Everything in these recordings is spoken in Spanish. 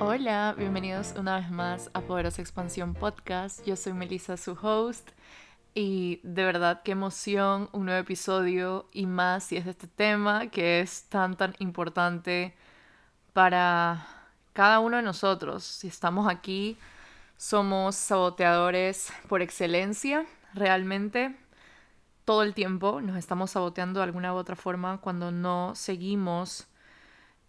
Hola, bienvenidos una vez más a Poderosa Expansión Podcast. Yo soy Melissa, su host, y de verdad qué emoción, un nuevo episodio y más si es de este tema que es tan tan importante para cada uno de nosotros. Si estamos aquí, somos saboteadores por excelencia, realmente. Todo el tiempo nos estamos saboteando de alguna u otra forma cuando no seguimos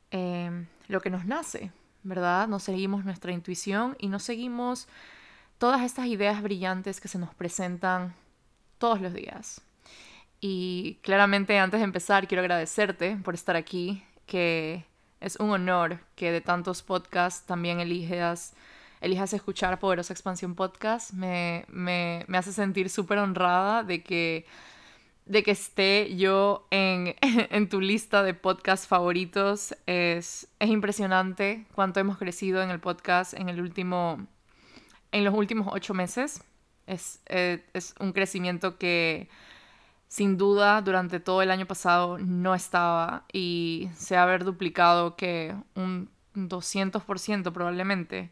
eh, lo que nos nace, ¿verdad? No seguimos nuestra intuición y no seguimos todas estas ideas brillantes que se nos presentan todos los días. Y claramente antes de empezar quiero agradecerte por estar aquí, que es un honor que de tantos podcasts también elijas, elijas escuchar Poderosa Expansión Podcast. Me, me, me hace sentir súper honrada de que de que esté yo en, en, tu lista de podcast favoritos. Es, es impresionante cuánto hemos crecido en el podcast en, el último, en los últimos ocho meses. Es, es, es un crecimiento que sin duda durante todo el año pasado no estaba y se ha haber duplicado que un 200% probablemente.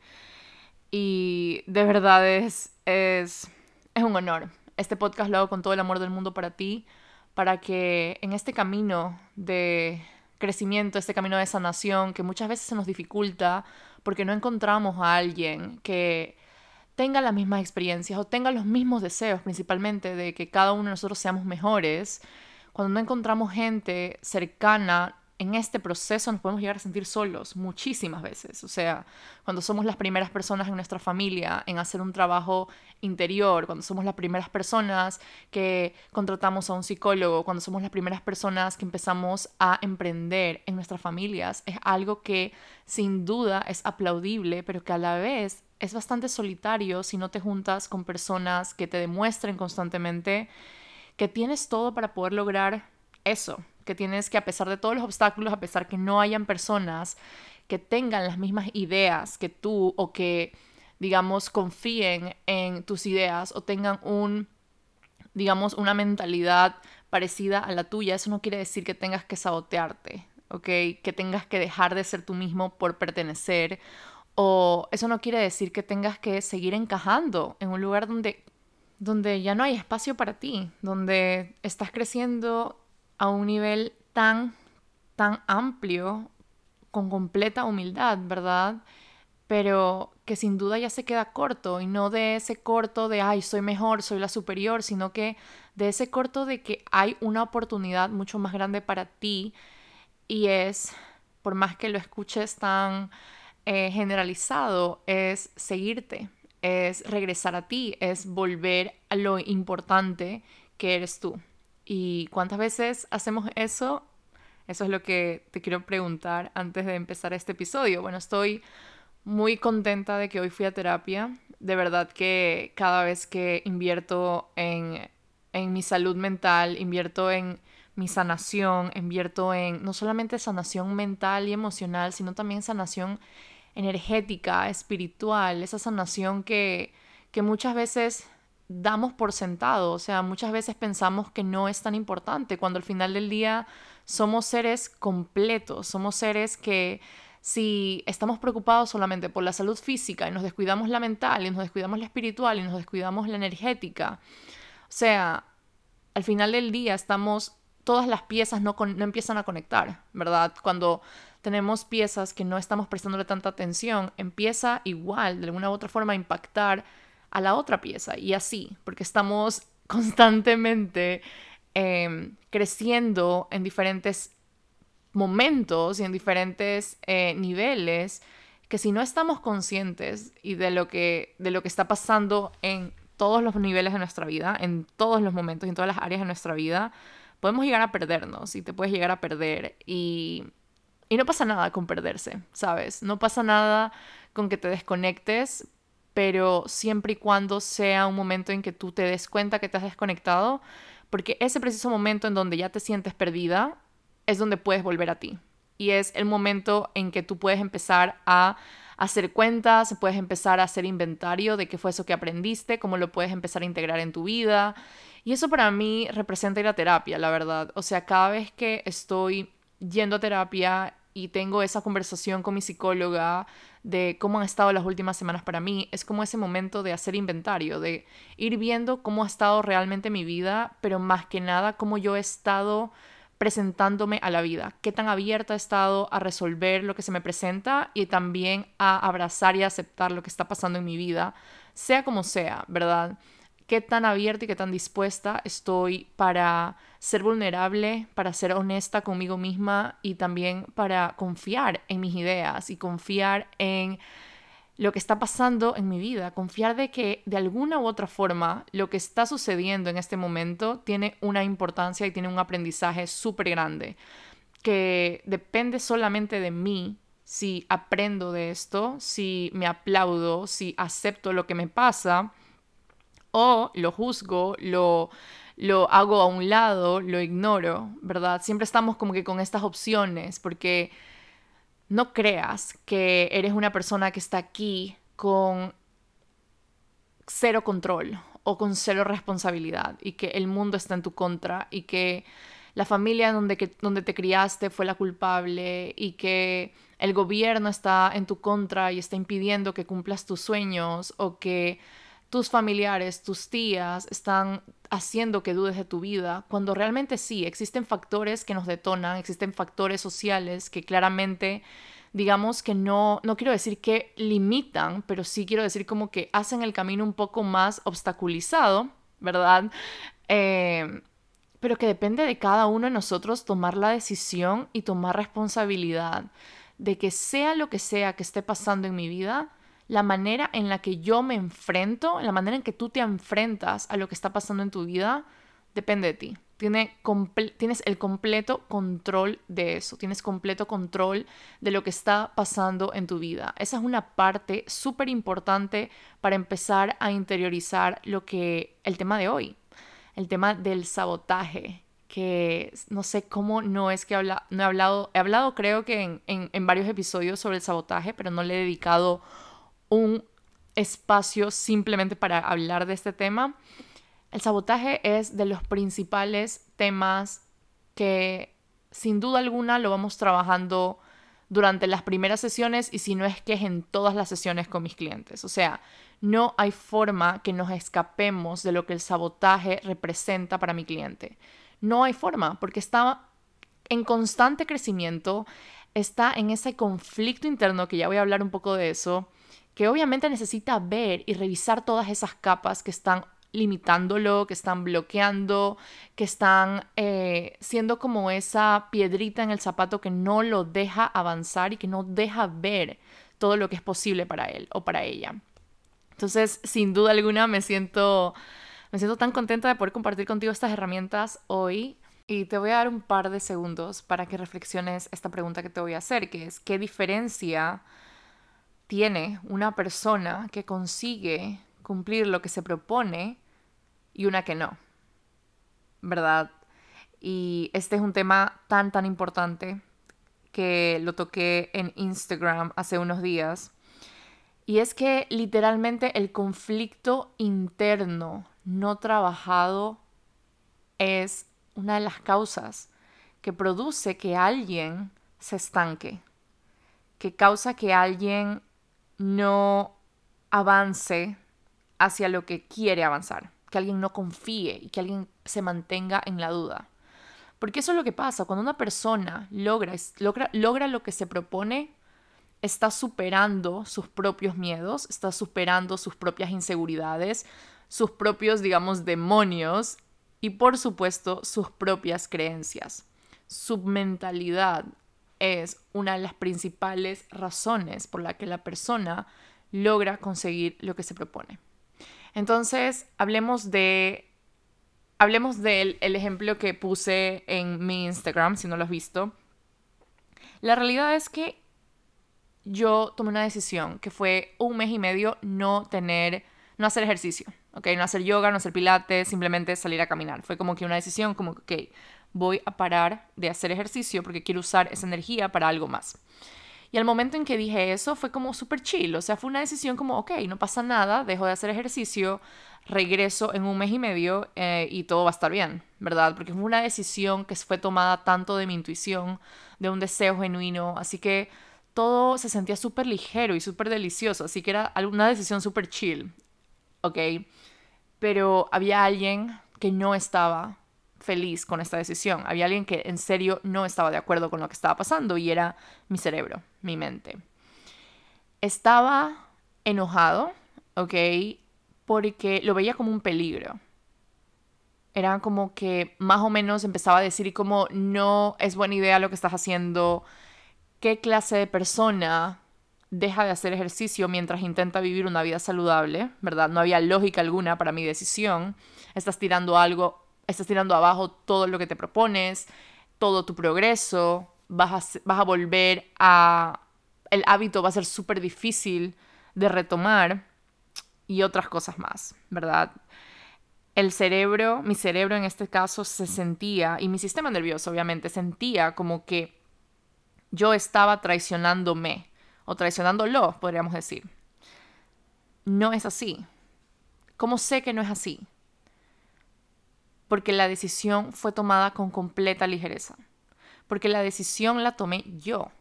Y de verdad es, es, es un honor este podcast lo hago con todo el amor del mundo para ti, para que en este camino de crecimiento, este camino de sanación, que muchas veces se nos dificulta porque no encontramos a alguien que tenga las mismas experiencias o tenga los mismos deseos principalmente de que cada uno de nosotros seamos mejores, cuando no encontramos gente cercana en este proceso nos podemos llegar a sentir solos muchísimas veces. O sea, cuando somos las primeras personas en nuestra familia en hacer un trabajo interior, cuando somos las primeras personas que contratamos a un psicólogo, cuando somos las primeras personas que empezamos a emprender en nuestras familias, es algo que sin duda es aplaudible, pero que a la vez es bastante solitario si no te juntas con personas que te demuestren constantemente que tienes todo para poder lograr eso, que tienes que a pesar de todos los obstáculos, a pesar que no hayan personas que tengan las mismas ideas que tú o que, digamos, confíen en tus ideas o tengan un, digamos, una mentalidad parecida a la tuya, eso no quiere decir que tengas que sabotearte, ¿ok? Que tengas que dejar de ser tú mismo por pertenecer o eso no quiere decir que tengas que seguir encajando en un lugar donde donde ya no hay espacio para ti, donde estás creciendo a un nivel tan, tan amplio, con completa humildad, ¿verdad? Pero que sin duda ya se queda corto y no de ese corto de, ay, soy mejor, soy la superior, sino que de ese corto de que hay una oportunidad mucho más grande para ti y es, por más que lo escuches tan eh, generalizado, es seguirte, es regresar a ti, es volver a lo importante que eres tú. ¿Y cuántas veces hacemos eso? Eso es lo que te quiero preguntar antes de empezar este episodio. Bueno, estoy muy contenta de que hoy fui a terapia. De verdad que cada vez que invierto en, en mi salud mental, invierto en mi sanación, invierto en no solamente sanación mental y emocional, sino también sanación energética, espiritual, esa sanación que, que muchas veces damos por sentado, o sea, muchas veces pensamos que no es tan importante, cuando al final del día somos seres completos, somos seres que si estamos preocupados solamente por la salud física y nos descuidamos la mental y nos descuidamos la espiritual y nos descuidamos la energética, o sea, al final del día estamos, todas las piezas no, no empiezan a conectar, ¿verdad? Cuando tenemos piezas que no estamos prestándole tanta atención, empieza igual, de alguna u otra forma, a impactar a la otra pieza y así, porque estamos constantemente em, creciendo en diferentes momentos y en diferentes eh, niveles que si no estamos conscientes y de lo que de lo que está pasando en todos los niveles de nuestra vida, en todos los momentos en todas las áreas de nuestra vida, podemos llegar a perdernos y te puedes llegar a perder y y no pasa nada con perderse, ¿sabes? No pasa nada con que te desconectes pero siempre y cuando sea un momento en que tú te des cuenta que te has desconectado, porque ese preciso momento en donde ya te sientes perdida es donde puedes volver a ti. Y es el momento en que tú puedes empezar a hacer cuentas, puedes empezar a hacer inventario de qué fue eso que aprendiste, cómo lo puedes empezar a integrar en tu vida. Y eso para mí representa ir a terapia, la verdad. O sea, cada vez que estoy yendo a terapia y tengo esa conversación con mi psicóloga de cómo han estado las últimas semanas para mí, es como ese momento de hacer inventario, de ir viendo cómo ha estado realmente mi vida, pero más que nada cómo yo he estado presentándome a la vida, qué tan abierta he estado a resolver lo que se me presenta y también a abrazar y aceptar lo que está pasando en mi vida, sea como sea, ¿verdad? Qué tan abierta y qué tan dispuesta estoy para ser vulnerable, para ser honesta conmigo misma y también para confiar en mis ideas y confiar en lo que está pasando en mi vida, confiar de que de alguna u otra forma lo que está sucediendo en este momento tiene una importancia y tiene un aprendizaje súper grande, que depende solamente de mí si aprendo de esto, si me aplaudo, si acepto lo que me pasa o lo juzgo, lo, lo hago a un lado, lo ignoro, ¿verdad? Siempre estamos como que con estas opciones porque no creas que eres una persona que está aquí con cero control o con cero responsabilidad y que el mundo está en tu contra y que la familia donde, donde te criaste fue la culpable y que el gobierno está en tu contra y está impidiendo que cumplas tus sueños o que tus familiares, tus tías están haciendo que dudes de tu vida, cuando realmente sí, existen factores que nos detonan, existen factores sociales que claramente, digamos que no, no quiero decir que limitan, pero sí quiero decir como que hacen el camino un poco más obstaculizado, ¿verdad? Eh, pero que depende de cada uno de nosotros tomar la decisión y tomar responsabilidad de que sea lo que sea que esté pasando en mi vida, la manera en la que yo me enfrento, la manera en que tú te enfrentas a lo que está pasando en tu vida, depende de ti. tienes el completo control de eso, tienes completo control de lo que está pasando en tu vida. Esa es una parte súper importante para empezar a interiorizar lo que el tema de hoy, el tema del sabotaje, que no sé cómo no es que habla, no he hablado, he hablado creo que en, en varios episodios sobre el sabotaje, pero no le he dedicado un espacio simplemente para hablar de este tema. El sabotaje es de los principales temas que sin duda alguna lo vamos trabajando durante las primeras sesiones y si no es que es en todas las sesiones con mis clientes. O sea, no hay forma que nos escapemos de lo que el sabotaje representa para mi cliente. No hay forma porque está en constante crecimiento, está en ese conflicto interno, que ya voy a hablar un poco de eso, que obviamente necesita ver y revisar todas esas capas que están limitándolo, que están bloqueando, que están eh, siendo como esa piedrita en el zapato que no lo deja avanzar y que no deja ver todo lo que es posible para él o para ella. Entonces, sin duda alguna, me siento, me siento tan contenta de poder compartir contigo estas herramientas hoy. Y te voy a dar un par de segundos para que reflexiones esta pregunta que te voy a hacer, que es, ¿qué diferencia tiene una persona que consigue cumplir lo que se propone y una que no. ¿Verdad? Y este es un tema tan, tan importante que lo toqué en Instagram hace unos días. Y es que literalmente el conflicto interno no trabajado es una de las causas que produce que alguien se estanque, que causa que alguien no avance hacia lo que quiere avanzar, que alguien no confíe y que alguien se mantenga en la duda. Porque eso es lo que pasa, cuando una persona logra, logra, logra lo que se propone, está superando sus propios miedos, está superando sus propias inseguridades, sus propios, digamos, demonios y por supuesto sus propias creencias. Su mentalidad es una de las principales razones por la que la persona logra conseguir lo que se propone. Entonces, hablemos de hablemos del el ejemplo que puse en mi Instagram, si no lo has visto. La realidad es que yo tomé una decisión que fue un mes y medio no tener, no hacer ejercicio, ¿ok? No hacer yoga, no hacer pilates, simplemente salir a caminar. Fue como que una decisión como, ok, voy a parar de hacer ejercicio porque quiero usar esa energía para algo más. Y al momento en que dije eso fue como súper chill, o sea, fue una decisión como, ok, no pasa nada, dejo de hacer ejercicio, regreso en un mes y medio eh, y todo va a estar bien, ¿verdad? Porque fue una decisión que fue tomada tanto de mi intuición, de un deseo genuino, así que todo se sentía súper ligero y súper delicioso, así que era una decisión súper chill, ¿ok? Pero había alguien que no estaba feliz con esta decisión. Había alguien que en serio no estaba de acuerdo con lo que estaba pasando y era mi cerebro, mi mente. Estaba enojado, ¿ok? Porque lo veía como un peligro. Era como que más o menos empezaba a decir como no es buena idea lo que estás haciendo. ¿Qué clase de persona deja de hacer ejercicio mientras intenta vivir una vida saludable? ¿Verdad? No había lógica alguna para mi decisión. Estás tirando algo estás tirando abajo todo lo que te propones, todo tu progreso, vas a, vas a volver a... El hábito va a ser súper difícil de retomar y otras cosas más, ¿verdad? El cerebro, mi cerebro en este caso se sentía, y mi sistema nervioso obviamente, sentía como que yo estaba traicionándome, o traicionándolo, podríamos decir. No es así. ¿Cómo sé que no es así? Porque la decisión fue tomada con completa ligereza, porque la decisión la tomé yo.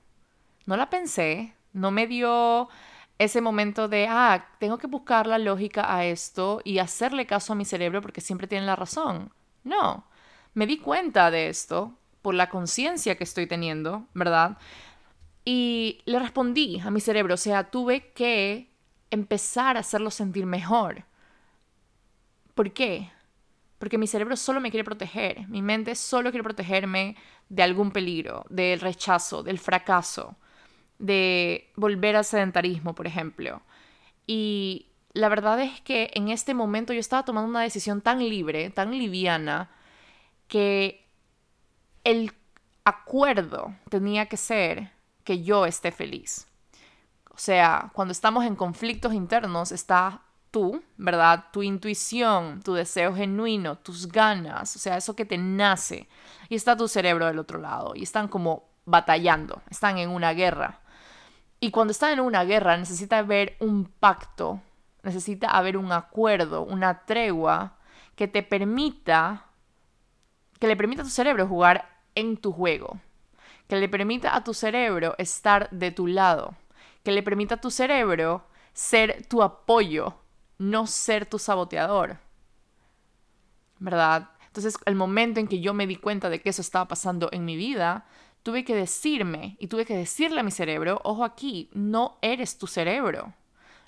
No la pensé, no me dio ese momento de, ah, tengo que buscar la lógica a esto y hacerle caso a mi cerebro porque siempre tiene la razón. No, me di cuenta de esto por la conciencia que estoy teniendo, ¿verdad? Y le respondí a mi cerebro, o sea, tuve que empezar a hacerlo sentir mejor. ¿Por qué? Porque mi cerebro solo me quiere proteger, mi mente solo quiere protegerme de algún peligro, del rechazo, del fracaso, de volver al sedentarismo, por ejemplo. Y la verdad es que en este momento yo estaba tomando una decisión tan libre, tan liviana, que el acuerdo tenía que ser que yo esté feliz. O sea, cuando estamos en conflictos internos está tú, ¿verdad? Tu intuición, tu deseo genuino, tus ganas, o sea, eso que te nace. Y está tu cerebro del otro lado. Y están como batallando, están en una guerra. Y cuando están en una guerra necesita haber un pacto, necesita haber un acuerdo, una tregua que te permita, que le permita a tu cerebro jugar en tu juego, que le permita a tu cerebro estar de tu lado, que le permita a tu cerebro ser tu apoyo no ser tu saboteador. ¿Verdad? Entonces, el momento en que yo me di cuenta de que eso estaba pasando en mi vida, tuve que decirme y tuve que decirle a mi cerebro, ojo aquí, no eres tu cerebro,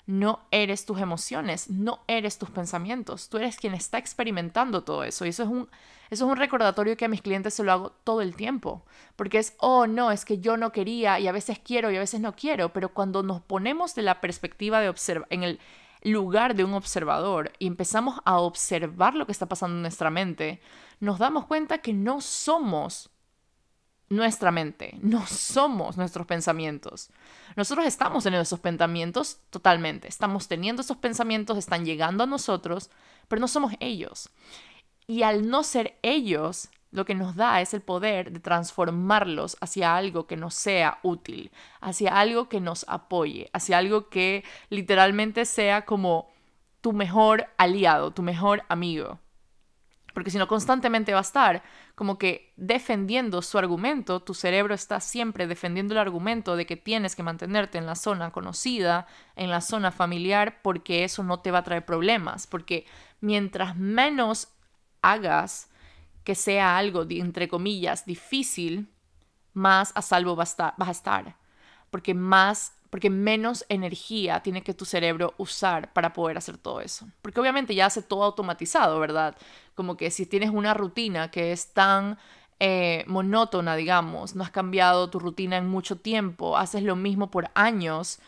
no eres tus emociones, no eres tus pensamientos, tú eres quien está experimentando todo eso. Y eso es un, eso es un recordatorio que a mis clientes se lo hago todo el tiempo, porque es, oh no, es que yo no quería y a veces quiero y a veces no quiero, pero cuando nos ponemos de la perspectiva de observar, en el lugar de un observador y empezamos a observar lo que está pasando en nuestra mente, nos damos cuenta que no somos nuestra mente, no somos nuestros pensamientos. Nosotros estamos en esos pensamientos totalmente, estamos teniendo esos pensamientos, están llegando a nosotros, pero no somos ellos. Y al no ser ellos, lo que nos da es el poder de transformarlos hacia algo que nos sea útil, hacia algo que nos apoye, hacia algo que literalmente sea como tu mejor aliado, tu mejor amigo. Porque si no, constantemente va a estar como que defendiendo su argumento, tu cerebro está siempre defendiendo el argumento de que tienes que mantenerte en la zona conocida, en la zona familiar, porque eso no te va a traer problemas. Porque mientras menos hagas que sea algo, entre comillas, difícil, más a salvo vas a estar. Porque más porque menos energía tiene que tu cerebro usar para poder hacer todo eso. Porque obviamente ya hace todo automatizado, ¿verdad? Como que si tienes una rutina que es tan eh, monótona, digamos, no has cambiado tu rutina en mucho tiempo, haces lo mismo por años,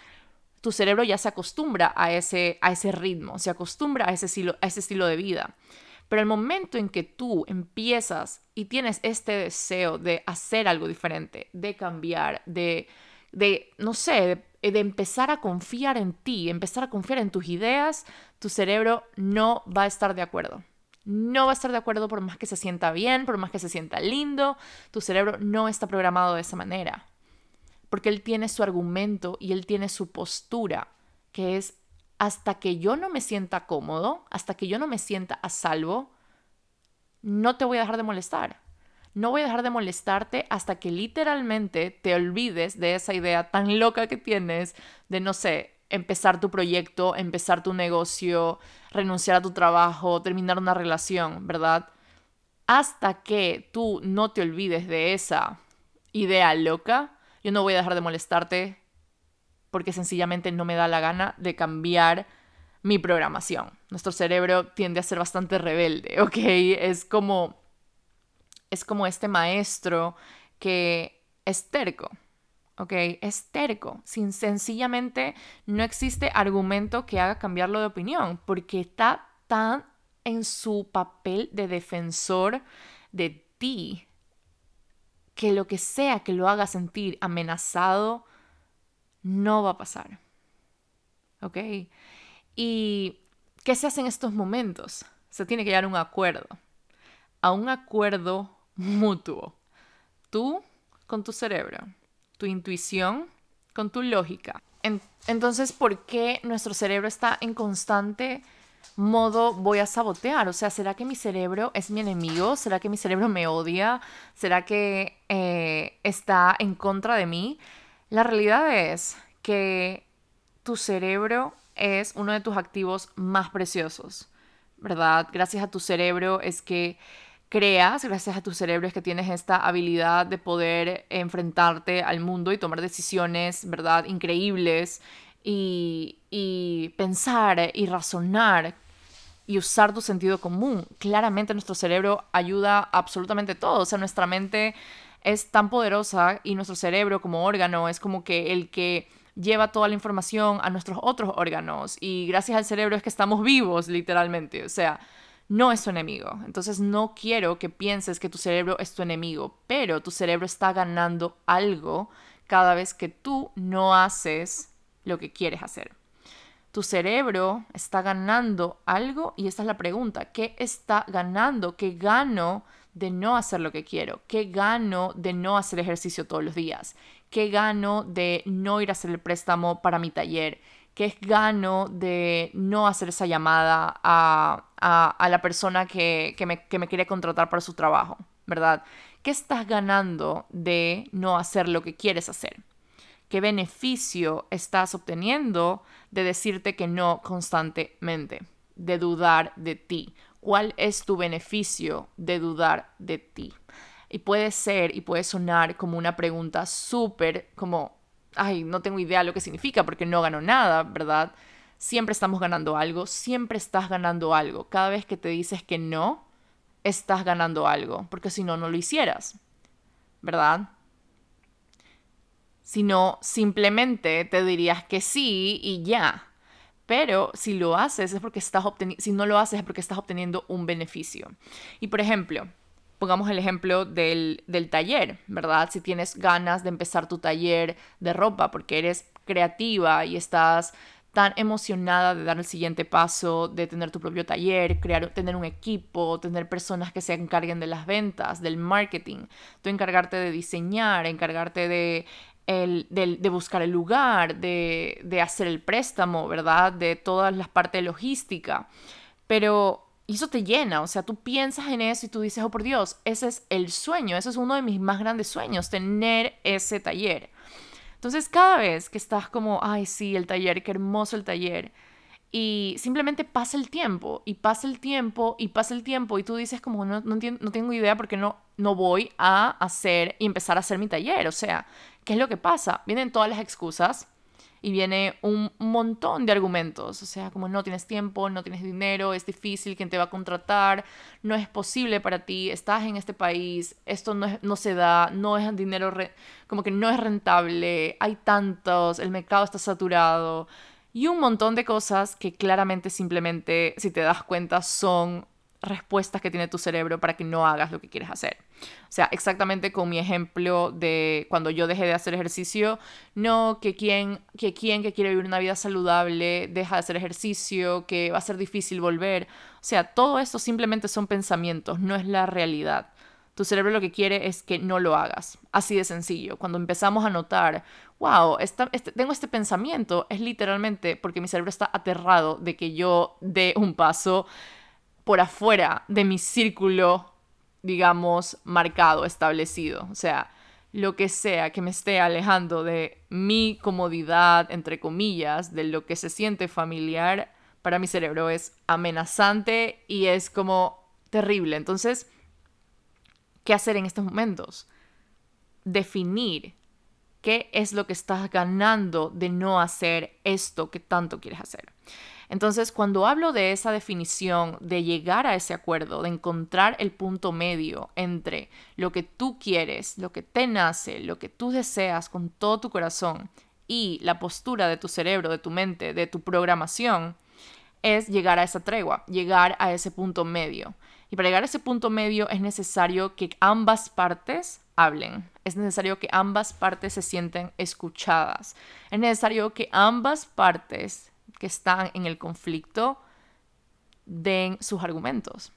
tu cerebro ya se acostumbra a ese, a ese ritmo, se acostumbra a ese, estilo, a ese estilo de vida. Pero el momento en que tú empiezas y tienes este deseo de hacer algo diferente, de cambiar, de, de no sé, de, de empezar a confiar en ti, empezar a confiar en tus ideas, tu cerebro no va a estar de acuerdo. No va a estar de acuerdo por más que se sienta bien, por más que se sienta lindo, tu cerebro no está programado de esa manera. porque él tiene su argumento y él tiene su postura, que es hasta que yo no me sienta cómodo, hasta que yo no me sienta a salvo, no te voy a dejar de molestar. No voy a dejar de molestarte hasta que literalmente te olvides de esa idea tan loca que tienes de, no sé, empezar tu proyecto, empezar tu negocio, renunciar a tu trabajo, terminar una relación, ¿verdad? Hasta que tú no te olvides de esa idea loca, yo no voy a dejar de molestarte porque sencillamente no me da la gana de cambiar mi programación. Nuestro cerebro tiende a ser bastante rebelde, ¿ok? Es como, es como este maestro que es terco, ¿ok? Es terco. Sin, sencillamente no existe argumento que haga cambiarlo de opinión porque está tan en su papel de defensor de ti que lo que sea que lo haga sentir amenazado no va a pasar. ¿Ok? ¿Y qué se hace en estos momentos? Se tiene que llegar a un acuerdo. A un acuerdo mutuo. Tú con tu cerebro, tu intuición con tu lógica. entonces, ¿por qué nuestro cerebro está en constante modo voy a sabotear? O sea, ¿será que mi cerebro es mi enemigo? ¿Será que mi cerebro me odia? ¿Será que eh, está en contra de mí? La realidad es que tu cerebro es uno de tus activos más preciosos, ¿verdad? Gracias a tu cerebro es que creas, gracias a tu cerebro es que tienes esta habilidad de poder enfrentarte al mundo y tomar decisiones, ¿verdad? Increíbles y, y pensar y razonar y usar tu sentido común. Claramente nuestro cerebro ayuda absolutamente todo, o sea, nuestra mente es tan poderosa y nuestro cerebro como órgano es como que el que lleva toda la información a nuestros otros órganos y gracias al cerebro es que estamos vivos literalmente, o sea, no es tu enemigo. Entonces no quiero que pienses que tu cerebro es tu enemigo, pero tu cerebro está ganando algo cada vez que tú no haces lo que quieres hacer. Tu cerebro está ganando algo y esta es la pregunta, ¿qué está ganando? ¿Qué gano de no hacer lo que quiero? ¿Qué gano de no hacer ejercicio todos los días? ¿Qué gano de no ir a hacer el préstamo para mi taller? ¿Qué gano de no hacer esa llamada a, la persona que, me, que me quiere contratar para su trabajo? ¿Verdad? ¿Qué estás ganando de no hacer lo que quieres hacer? ¿Qué beneficio estás obteniendo de decirte que no constantemente? De dudar de ti. ¿Cuál es tu beneficio de dudar de ti? Y puede ser y puede sonar como una pregunta súper como, ay, no tengo idea lo que significa porque no gano nada, ¿verdad? Siempre estamos ganando algo, siempre estás ganando algo. Cada vez que te dices que no, estás ganando algo, porque si no, no lo hicieras, ¿verdad? Si no, simplemente te dirías que sí y ya. Pero si lo haces es porque estás obteniendo, si no lo haces es porque estás obteniendo un beneficio. Y por ejemplo, pongamos el ejemplo del, del taller, ¿verdad? Si tienes ganas de empezar tu taller de ropa porque eres creativa y estás tan emocionada de dar el siguiente paso, de tener tu propio taller, crear, tener un equipo, tener personas que se encarguen de las ventas, del marketing, tú encargarte de diseñar, encargarte de de, buscar el lugar, de, hacer el préstamo, ¿verdad? De todas las partes logística. Pero eso te llena, o sea, tú piensas en eso y tú dices, oh por Dios, ese es el sueño, ese es uno de mis más grandes sueños, tener ese taller. Entonces, cada vez que estás como, ay, sí, el taller, qué hermoso el taller, y simplemente pasa el tiempo, y pasa el tiempo, y pasa el tiempo, y tú dices como, no, no, no tengo idea porque no, no voy a hacer y empezar a hacer mi taller, o sea, ¿Qué es lo que pasa? Vienen todas las excusas y viene un montón de argumentos, o sea, como no tienes tiempo, no tienes dinero, es difícil, quién te va a contratar, no es posible para ti, estás en este país, esto no, no se da, no es dinero, como que no es rentable, hay tantos, el mercado está saturado y un montón de cosas que claramente simplemente, si te das cuenta, son respuestas que tiene tu cerebro para que no hagas lo que quieres hacer. O sea, exactamente con mi ejemplo de cuando yo dejé de hacer ejercicio, no que quien que, quien que quiere vivir una vida saludable deja de hacer ejercicio, que va a ser difícil volver. O sea, todo esto simplemente son pensamientos, no es la realidad. Tu cerebro lo que quiere es que no lo hagas. Así de sencillo. Cuando empezamos a notar, wow, este, tengo este pensamiento, es literalmente porque mi cerebro está aterrado de que yo dé un paso por afuera de mi círculo, digamos, marcado, establecido. O sea, lo que sea que me esté alejando de mi comodidad, entre comillas, de lo que se siente familiar, para mi cerebro es amenazante y es como terrible. Entonces, ¿qué hacer en estos momentos? Definir qué es lo que estás ganando de no hacer esto que tanto quieres hacer. Entonces, cuando hablo de esa definición, de llegar a ese acuerdo, de encontrar el punto medio entre lo que tú quieres, lo que te nace, lo que tú deseas con todo tu corazón y la postura de tu cerebro, de tu mente, de tu programación, es llegar a esa tregua, llegar a ese punto medio. Y para llegar a ese punto medio es necesario que ambas partes hablen. Es necesario que ambas partes se sienten escuchadas. Es necesario que ambas partes que están en el conflicto den sus argumentos,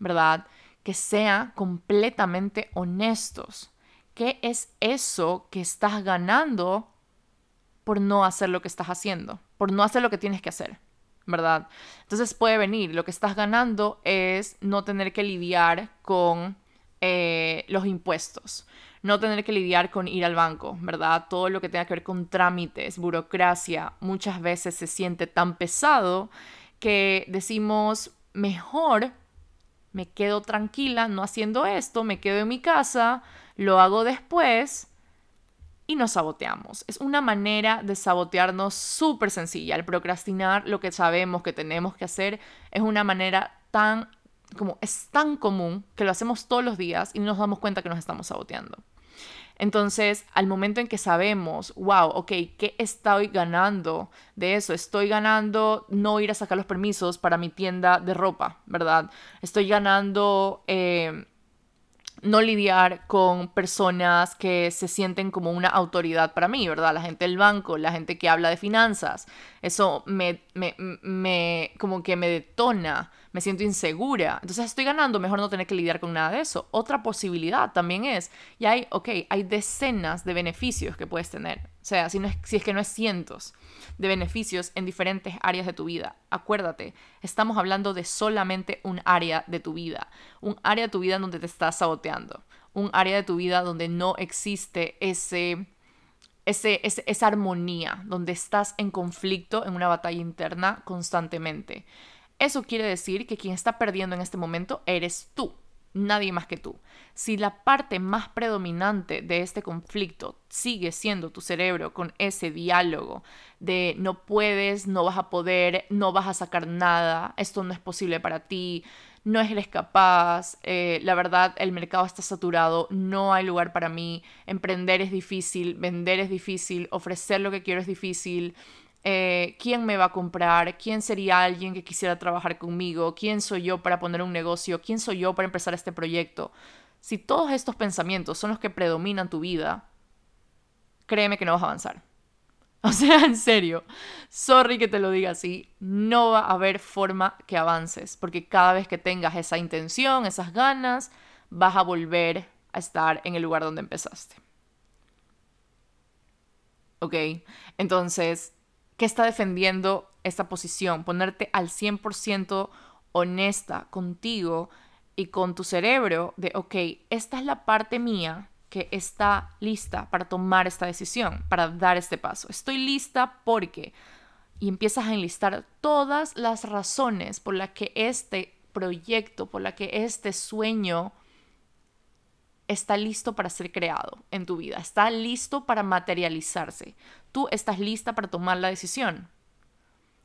¿verdad? Que sean completamente honestos. ¿Qué es eso que estás ganando por no hacer lo que estás haciendo? Por no hacer lo que tienes que hacer, ¿verdad? Entonces puede venir, lo que estás ganando es no tener que lidiar con eh, los impuestos, no tener que lidiar con ir al banco, ¿verdad? Todo lo que tenga que ver con trámites, burocracia, muchas veces se siente tan pesado que decimos, mejor me quedo tranquila no haciendo esto, me quedo en mi casa, lo hago después y nos saboteamos. Es una manera de sabotearnos súper sencilla. El procrastinar lo que sabemos que tenemos que hacer es una manera tan como es tan común que lo hacemos todos los días y no nos damos cuenta que nos estamos saboteando. Entonces, al momento en que sabemos, wow, ok, ¿qué estoy ganando de eso? Estoy ganando no ir a sacar los permisos para mi tienda de ropa, ¿verdad? Estoy ganando eh, no lidiar con personas que se sienten como una autoridad para mí, ¿verdad? La gente del banco, la gente que habla de finanzas. Eso me, me, me como que me detona me siento insegura. Entonces estoy ganando, mejor no tener que lidiar con nada de eso. Otra posibilidad también es, y hay, ok, hay decenas de beneficios que puedes tener. O sea, si, no es, si es que no es cientos de beneficios en diferentes áreas de tu vida. Acuérdate, estamos hablando de solamente un área de tu vida. Un área de tu vida donde te estás saboteando. Un área de tu vida donde no existe ese... Ese, esa armonía, donde estás en conflicto, en una batalla interna constantemente. Eso quiere decir que quien está perdiendo en este momento eres tú, nadie más que tú. Si la parte más predominante de este conflicto sigue siendo tu cerebro con ese diálogo de no puedes, no vas a poder, no vas a sacar nada, esto no es posible para ti, no eres capaz, eh, la verdad el mercado está saturado, no hay lugar para mí, emprender es difícil, vender es difícil, ofrecer lo que quiero es difícil, eh, quién me va a comprar, quién sería alguien que quisiera trabajar conmigo, quién soy yo para poner un negocio, quién soy yo para empezar este proyecto. Si todos estos pensamientos son los que predominan tu vida, créeme que no vas a avanzar. O sea, en serio, sorry que te lo diga así, no va a haber forma que avances, porque cada vez que tengas esa intención, esas ganas, vas a volver a estar en el lugar donde empezaste. ¿Ok? Entonces, ¿Qué está defendiendo esta posición, ponerte al 100% honesta contigo y con tu cerebro de, ok, esta es la parte mía que está lista para tomar esta decisión, para dar este paso. Estoy lista porque... Y empiezas a enlistar todas las razones por las que este proyecto, por la que este sueño está listo para ser creado en tu vida, está listo para materializarse. Tú estás lista para tomar la decisión.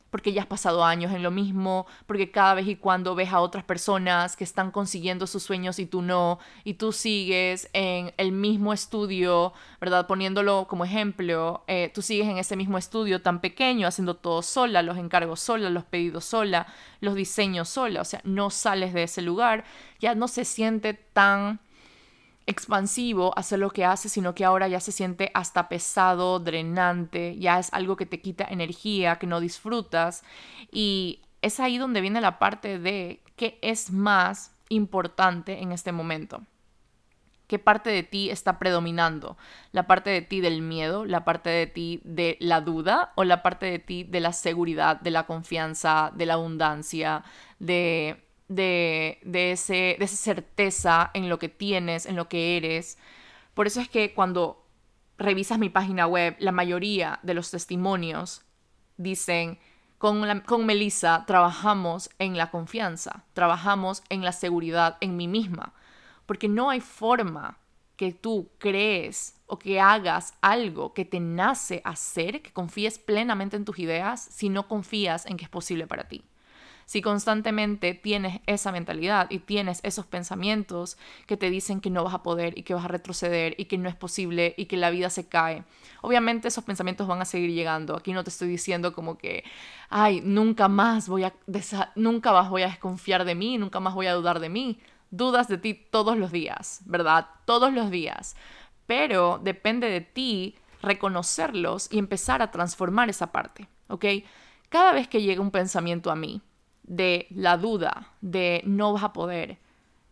Porque ya has pasado años en lo mismo, porque cada vez y cuando ves a otras personas que están consiguiendo sus sueños y tú no, y tú sigues en el mismo estudio, ¿verdad? Poniéndolo como ejemplo, eh, tú sigues en ese mismo estudio tan pequeño, haciendo todo sola, los encargos sola, los pedidos sola, los diseños sola, o sea, no sales de ese lugar, ya no se siente tan expansivo hacer lo que hace, sino que ahora ya se siente hasta pesado, drenante, ya es algo que te quita energía, que no disfrutas. Y es ahí donde viene la parte de qué es más importante en este momento. ¿Qué parte de ti está predominando? ¿La parte de ti del miedo? ¿La parte de ti de la duda? ¿O la parte de ti de la seguridad, de la confianza, de la abundancia, de, de, de, ese, de esa certeza en lo que tienes, en lo que eres? Por eso es que cuando revisas mi página web, la mayoría de los testimonios dicen, con, con Melissa trabajamos en la confianza, trabajamos en la seguridad en mí misma porque no hay forma que tú crees o que hagas algo que te nace hacer, que confíes plenamente en tus ideas, si no confías en que es posible para ti. Si constantemente tienes esa mentalidad y tienes esos pensamientos que te dicen que no vas a poder y que vas a retroceder y que no es posible y que la vida se cae, obviamente esos pensamientos van a seguir llegando. Aquí no te estoy diciendo como que, ay, nunca más voy a, nunca más a desconfiar de mí, nunca más voy a dudar de mí dudas de ti todos los días, ¿verdad? Todos los días. Pero depende de ti reconocerlos y empezar a transformar esa parte, ¿ok? Cada vez que llega un pensamiento a mí de la duda, de no vas a poder,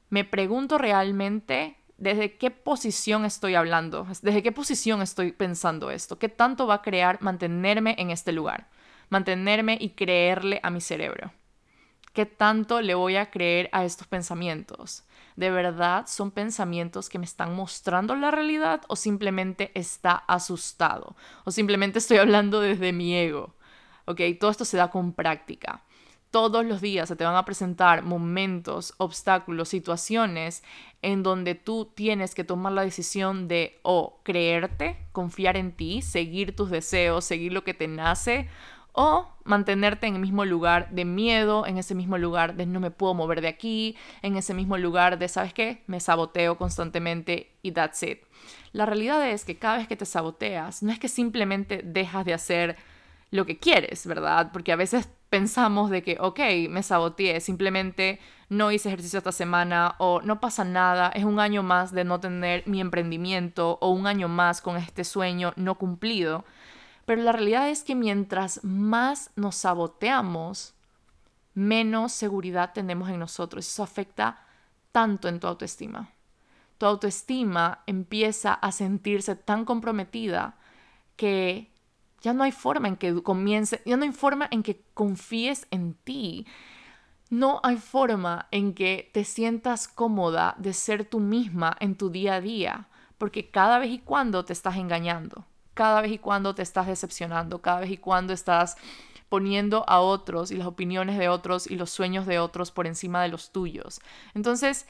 me pregunto realmente desde qué posición estoy hablando, desde qué posición estoy pensando esto, qué tanto va a crear mantenerme en este lugar, mantenerme y creerle a mi cerebro. ¿Qué tanto le voy a creer a estos pensamientos? ¿De verdad son pensamientos que me están mostrando la realidad o simplemente está asustado? ¿O simplemente estoy hablando desde mi ego? ¿Ok? Todo esto se da con práctica. Todos los días se te van a presentar momentos, obstáculos, situaciones en donde tú tienes que tomar la decisión de o creerte, confiar en ti, seguir tus deseos, seguir lo que te nace, o mantenerte en el mismo lugar de miedo, en ese mismo lugar de no me puedo mover de aquí, en ese mismo lugar de, ¿sabes qué? Me saboteo constantemente y that's it. La realidad es que cada vez que te saboteas, no es que simplemente dejas de hacer lo que quieres, ¿verdad? Porque a veces pensamos de que, ok, me saboteé, simplemente no hice ejercicio esta semana o no pasa nada, es un año más de no tener mi emprendimiento o un año más con este sueño no cumplido. Pero la realidad es que mientras más nos saboteamos, menos seguridad tenemos en nosotros. Eso afecta tanto en tu autoestima. Tu autoestima empieza a sentirse tan comprometida que ya no hay forma en que comience, ya no hay forma en que confíes en ti. No hay forma en que te sientas cómoda de ser tú misma en tu día a día, porque cada vez y cuando te estás engañando cada vez y cuando te estás decepcionando, cada vez y cuando estás poniendo a otros y las opiniones de otros y los sueños de otros por encima de los tuyos. Entonces,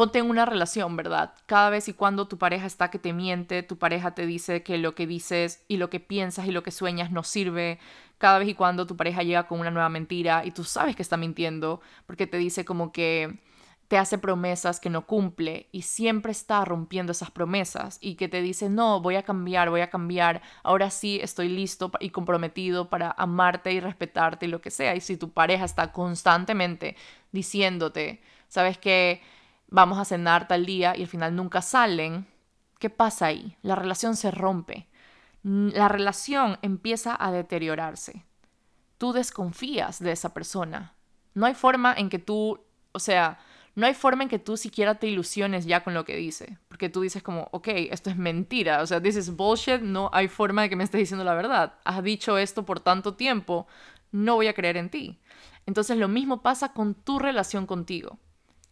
ponte en una relación, ¿verdad? Cada vez y cuando tu pareja está que te miente, tu pareja te dice que lo que dices y lo que piensas y lo que sueñas no sirve, cada vez y cuando tu pareja llega con una nueva mentira y tú sabes que está mintiendo porque te dice como que te hace promesas que no cumple y siempre está rompiendo esas promesas y que te dice, no, voy a cambiar, voy a cambiar, ahora sí estoy listo y comprometido para amarte y respetarte y lo que sea. Y si tu pareja está constantemente diciéndote, sabes que vamos a cenar tal día y al final nunca salen, ¿qué pasa ahí? La relación se rompe. La relación empieza a deteriorarse. Tú desconfías de esa persona. No hay forma en que tú, o sea, no hay forma en que tú siquiera te ilusiones ya con lo que dice, porque tú dices como, ok, esto es mentira, o sea, is bullshit, no hay forma de que me estés diciendo la verdad, has dicho esto por tanto tiempo, no voy a creer en ti. Entonces lo mismo pasa con tu relación contigo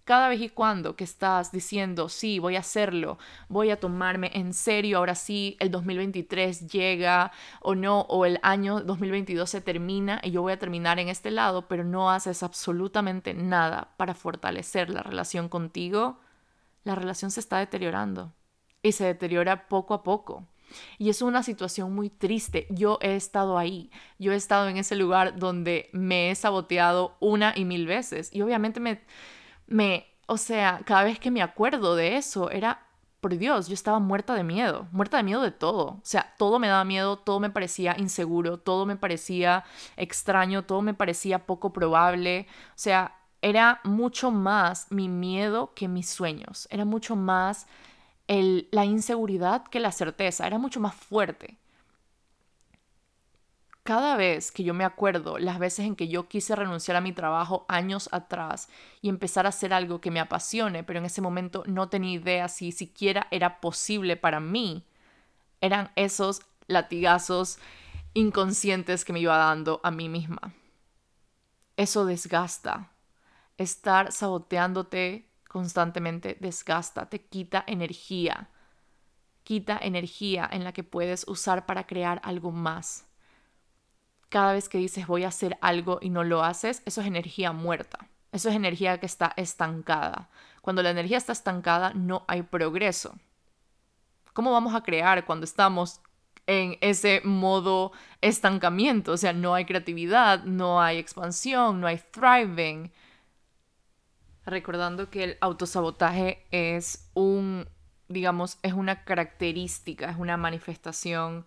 cada vez y cuando que estás diciendo, sí, voy a hacerlo, voy a tomarme en serio, ahora sí, el 2023 llega o no, o el año 2022 se termina y yo voy a terminar en este lado, pero no haces absolutamente nada para fortalecer la relación contigo, la relación se está deteriorando y se deteriora poco a poco. Y es una situación muy triste. Yo he estado ahí. Yo he estado en ese lugar donde me he saboteado una y mil veces. Y obviamente me, me, o sea, cada vez que me acuerdo de eso, era, por Dios, yo estaba muerta de miedo, muerta de miedo de todo. O sea, todo me daba miedo, todo me parecía inseguro, todo me parecía extraño, todo me parecía poco probable. O sea, era mucho más mi miedo que mis sueños, era mucho más la inseguridad que la certeza, era mucho más fuerte. Cada vez que yo me acuerdo las veces en que yo quise renunciar a mi trabajo años atrás y empezar a hacer algo que me apasione, pero en ese momento no tenía idea si siquiera era posible para mí, eran esos latigazos inconscientes que me iba dando a mí misma. Eso desgasta. Estar saboteándote constantemente desgasta, te quita energía. Quita energía en la que puedes usar para crear algo más. Cada vez que dices voy a hacer algo y no lo haces, eso es energía muerta. Eso es energía que está estancada. Cuando la energía está estancada, no hay progreso. ¿Cómo vamos a crear cuando estamos en ese modo estancamiento? O sea, no hay creatividad, no hay expansión, no hay thriving. Recordando que el autosabotaje es un, digamos, es una característica, es una manifestación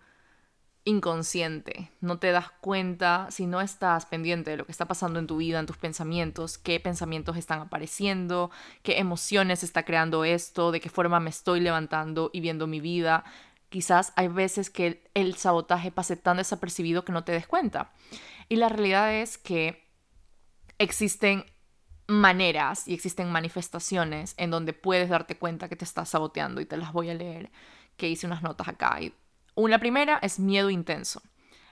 inconsciente, no te das cuenta si no estás pendiente de lo que está pasando en tu vida, en tus pensamientos, qué pensamientos están apareciendo, qué emociones está creando esto, de qué forma me estoy levantando y viendo mi vida. Quizás hay veces que el, sabotaje pase tan desapercibido que no te des cuenta. Y la realidad es que existen maneras y existen manifestaciones en donde puedes darte cuenta que te estás saboteando y te las voy a leer, que hice unas notas acá y la primera es miedo intenso.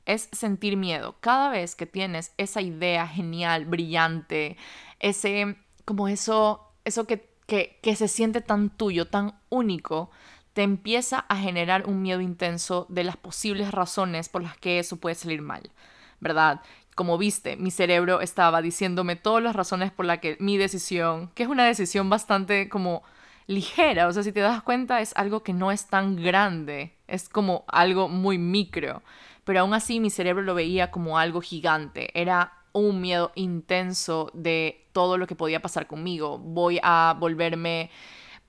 Es sentir miedo. Cada vez que tienes esa idea genial, brillante, ese, como eso, eso que, que, que se siente tan tuyo, tan único, te empieza a generar un miedo intenso de las posibles razones por las que eso puede salir mal, ¿verdad? Como viste, mi cerebro estaba diciéndome todas las razones por las que mi decisión, que es una decisión bastante como ligera, o sea, si te das cuenta es algo que no es tan grande, es como algo muy micro, pero aún así mi cerebro lo veía como algo gigante, era un miedo intenso de todo lo que podía pasar conmigo, voy a volverme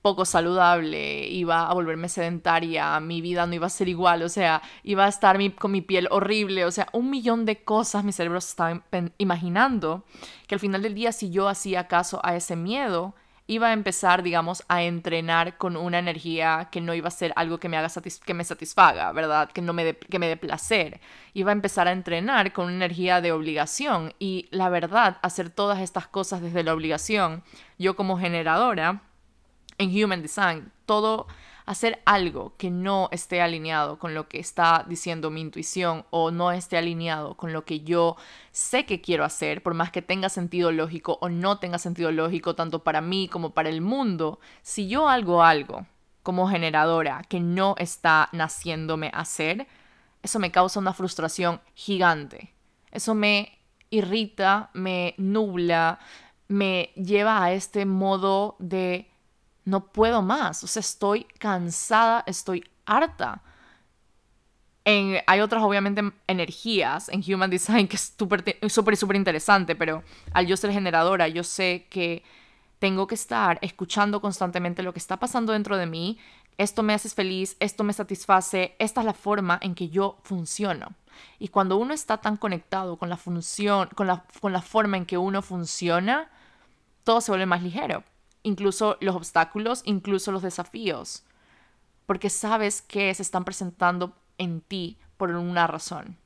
poco saludable, iba a volverme sedentaria, mi vida no iba a ser igual, o sea, iba a estar con mi piel horrible, o sea, un millón de cosas mi cerebro estaba imaginando que al final del día si yo hacía caso a ese miedo, iba a empezar, digamos, a entrenar con una energía que no iba a ser algo que me haga que me satisfaga, ¿verdad? Que no me que me dé placer. Iba a empezar a entrenar con una energía de obligación y la verdad, hacer todas estas cosas desde la obligación, yo como generadora en Human Design, todo hacer algo que no esté alineado con lo que está diciendo mi intuición o no esté alineado con lo que yo sé que quiero hacer, por más que tenga sentido lógico o no tenga sentido lógico tanto para mí como para el mundo, si yo hago algo como generadora que no está naciéndome hacer, eso me causa una frustración gigante. Eso me irrita, me nubla, me lleva a este modo de no puedo más, o sea, estoy cansada, estoy harta. hay otras, obviamente, energías en Human Design que es súper, súper interesante, pero al yo ser generadora, yo sé que tengo que estar escuchando constantemente lo que está pasando dentro de mí. Esto me hace feliz, esto me satisface, esta es la forma en que yo funciono. Y cuando uno está tan conectado con la función, con la, con la forma en que uno funciona, todo se vuelve más ligero incluso los obstáculos, incluso los desafíos, porque sabes que se están presentando en ti por una razón.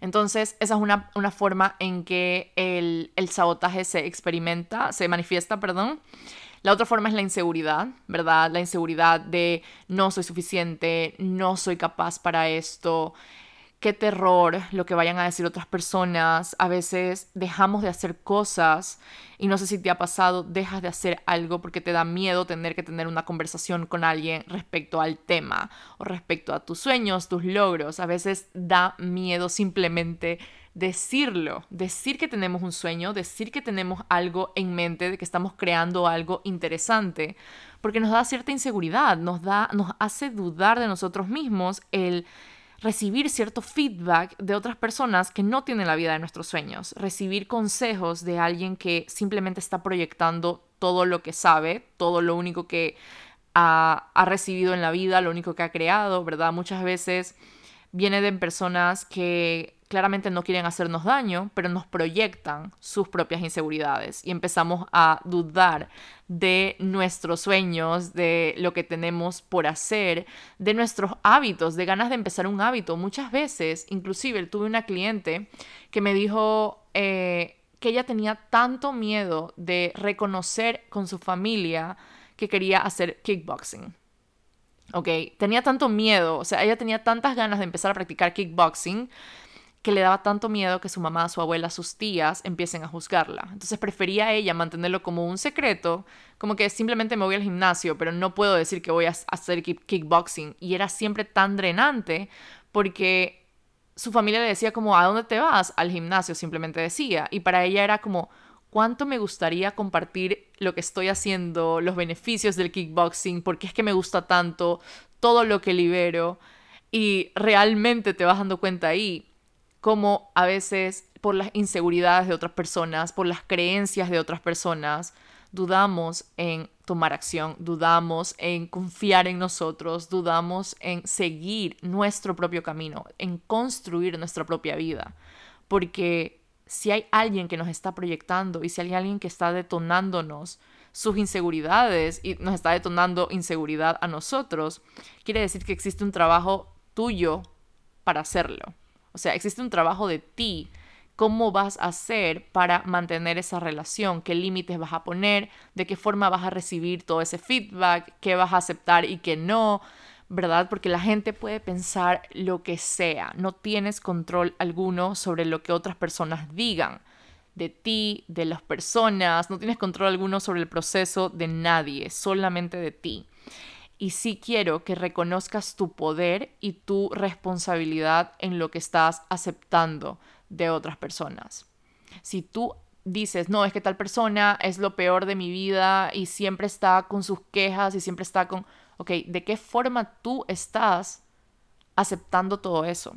Entonces, esa es una, forma en que el, el, sabotaje se experimenta, se manifiesta, perdón. La otra forma es la inseguridad, ¿verdad? La inseguridad de no soy suficiente, no soy capaz para esto, qué terror lo que vayan a decir otras personas. A veces dejamos de hacer cosas y no sé si te ha pasado, dejas de hacer algo porque te da miedo tener que tener una conversación con alguien respecto al tema o respecto a tus sueños, tus logros. A veces da miedo simplemente decirlo, decir que tenemos un sueño, decir que tenemos algo en mente, de que estamos creando algo interesante, porque nos da cierta inseguridad, nos da nos hace dudar de nosotros mismos el recibir cierto feedback de otras personas que no tienen la vida de nuestros sueños, recibir consejos de alguien que simplemente está proyectando todo lo que sabe, todo lo único que ha, recibido en la vida, lo único que ha creado, ¿verdad? Muchas veces viene de personas que claramente no quieren hacernos daño, pero nos proyectan sus propias inseguridades y empezamos a dudar de nuestros sueños, de lo que tenemos por hacer, de nuestros hábitos, de ganas de empezar un hábito. Muchas veces, inclusive tuve una cliente que me dijo eh, que ella tenía tanto miedo de reconocer con su familia que quería hacer kickboxing. Ok, tenía tanto miedo, o sea, ella tenía tantas ganas de empezar a practicar kickboxing que le daba tanto miedo que su mamá, su abuela, sus tías empiecen a juzgarla. Entonces prefería ella mantenerlo como un secreto, como que simplemente me voy al gimnasio, pero no puedo decir que voy a hacer kickboxing. Y era siempre tan drenante porque su familia le decía como, ¿a dónde te vas? Al gimnasio, simplemente decía. Y para ella era como, ¿cuánto me gustaría compartir lo que estoy haciendo, los beneficios del kickboxing, porque es que me gusta tanto, todo lo que libero? Y realmente te vas dando cuenta ahí como a veces por las inseguridades de otras personas, por las creencias de otras personas, dudamos en tomar acción, dudamos en confiar en nosotros, dudamos en seguir nuestro propio camino, en construir nuestra propia vida. Porque si hay alguien que nos está proyectando y si hay alguien que está detonándonos sus inseguridades y nos está detonando inseguridad a nosotros, quiere decir que existe un trabajo tuyo para hacerlo. O sea, existe un trabajo de ti. ¿Cómo vas a hacer para mantener esa relación? ¿Qué límites vas a poner? ¿De qué forma vas a recibir todo ese feedback? ¿Qué vas a aceptar y qué no? ¿Verdad? Porque la gente puede pensar lo que sea. No tienes control alguno sobre lo que otras personas digan de ti, de las personas. No tienes control alguno sobre el proceso de nadie, solamente de ti y sí quiero que reconozcas tu poder y tu responsabilidad en lo que estás aceptando de otras personas. Si tú dices, no, es que tal persona es lo peor de mi vida y siempre está con sus quejas y siempre está con, ok, ¿de qué forma tú estás aceptando todo eso?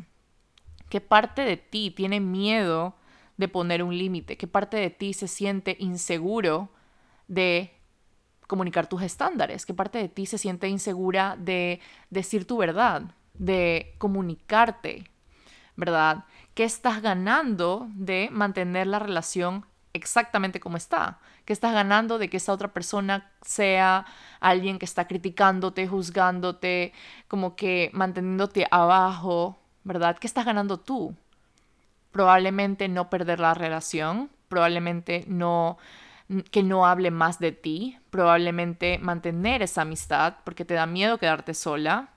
¿Qué parte de ti tiene miedo de poner un límite? ¿Qué parte de ti se siente inseguro de comunicar tus estándares, qué parte de ti se siente insegura de decir tu verdad, de comunicarte, ¿verdad? ¿Qué estás ganando de mantener la relación exactamente como está? ¿Qué estás ganando de que esa otra persona sea alguien que está criticándote, juzgándote, como que manteniéndote abajo, ¿verdad? ¿Qué estás ganando tú? Probablemente no perder la relación, probablemente no que no hable más de ti, probablemente mantener esa amistad porque te da miedo quedarte sola,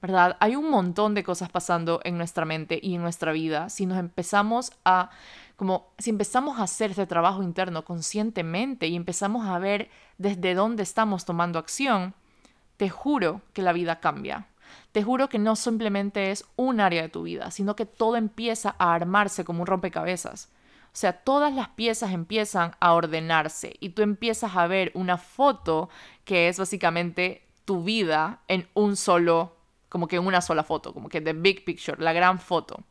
¿verdad? Hay un montón de cosas pasando en nuestra mente y en nuestra vida. Si nos empezamos a, como, si empezamos a hacer este trabajo interno conscientemente y empezamos a ver desde dónde estamos tomando acción, te juro que la vida cambia. Te juro que no simplemente es un área de tu vida, sino que todo empieza a armarse como un rompecabezas. O sea, todas las piezas empiezan a ordenarse y tú empiezas a ver una foto que es básicamente tu vida en un solo, como que en una sola foto, como que the big picture, la gran foto.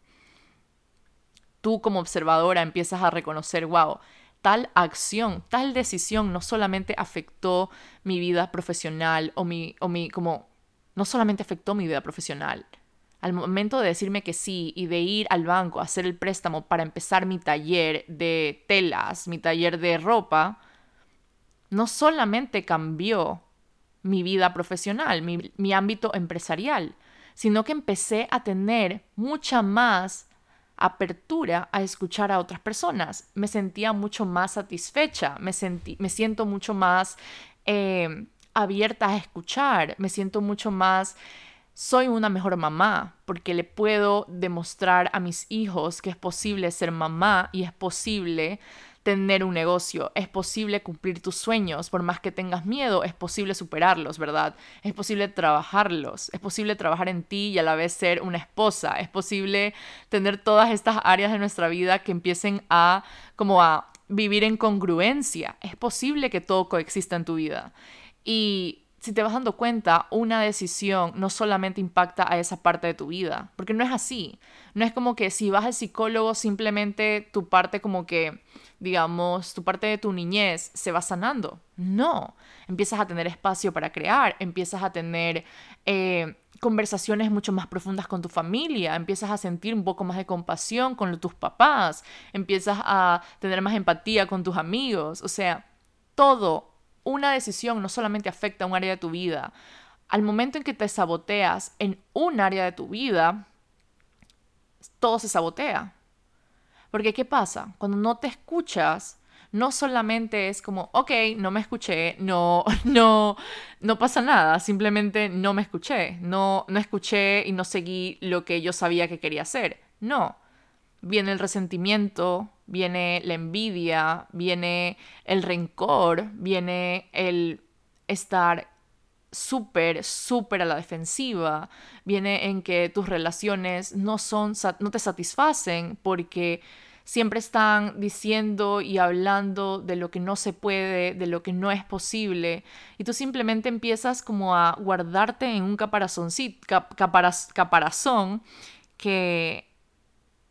Tú como observadora empiezas a reconocer, wow, tal acción, tal decisión no solamente afectó mi vida profesional o mi, o mi, como, no solamente afectó mi vida profesional, al momento de decirme que sí y de ir al banco a hacer el préstamo para empezar mi taller de telas, mi taller de ropa, no solamente cambió mi vida profesional, mi, mi ámbito empresarial, sino que empecé a tener mucha más apertura a escuchar a otras personas. Me sentía mucho más satisfecha, me, sentí, me siento mucho más eh, abierta a escuchar, me siento mucho más soy una mejor mamá porque le puedo demostrar a mis hijos que es posible ser mamá y es posible tener un negocio, es posible cumplir tus sueños, por más que tengas miedo, es posible superarlos, ¿verdad? Es posible trabajarlos, es posible trabajar en ti y a la vez ser una esposa, es posible tener todas estas áreas de nuestra vida que empiecen a como a vivir en congruencia, es posible que todo coexista en tu vida. Y si te vas dando cuenta, una decisión no solamente impacta a esa parte de tu vida, porque no es así. No es como que si vas al psicólogo simplemente tu parte como que, digamos, tu parte de tu niñez se va sanando. No, empiezas a tener espacio para crear, empiezas a tener eh, conversaciones mucho más profundas con tu familia, empiezas a sentir un poco más de compasión con tus papás, empiezas a tener más empatía con tus amigos, o sea, todo una decisión no solamente afecta a un área de tu vida, al momento en que te saboteas en un área de tu vida, todo se sabotea. Porque ¿qué pasa? Cuando no te escuchas, no solamente es como, ok, no me escuché, no, no, no pasa nada, simplemente no me escuché, no, no escuché y no seguí lo que yo sabía que quería hacer. No, viene el resentimiento, viene la envidia, viene el rencor, viene el estar súper, súper a la defensiva, viene en que tus relaciones no, son, no te satisfacen porque siempre están diciendo y hablando de lo que no se puede, de lo que no es posible, y tú simplemente empiezas como a guardarte en un caparazón, caparazón que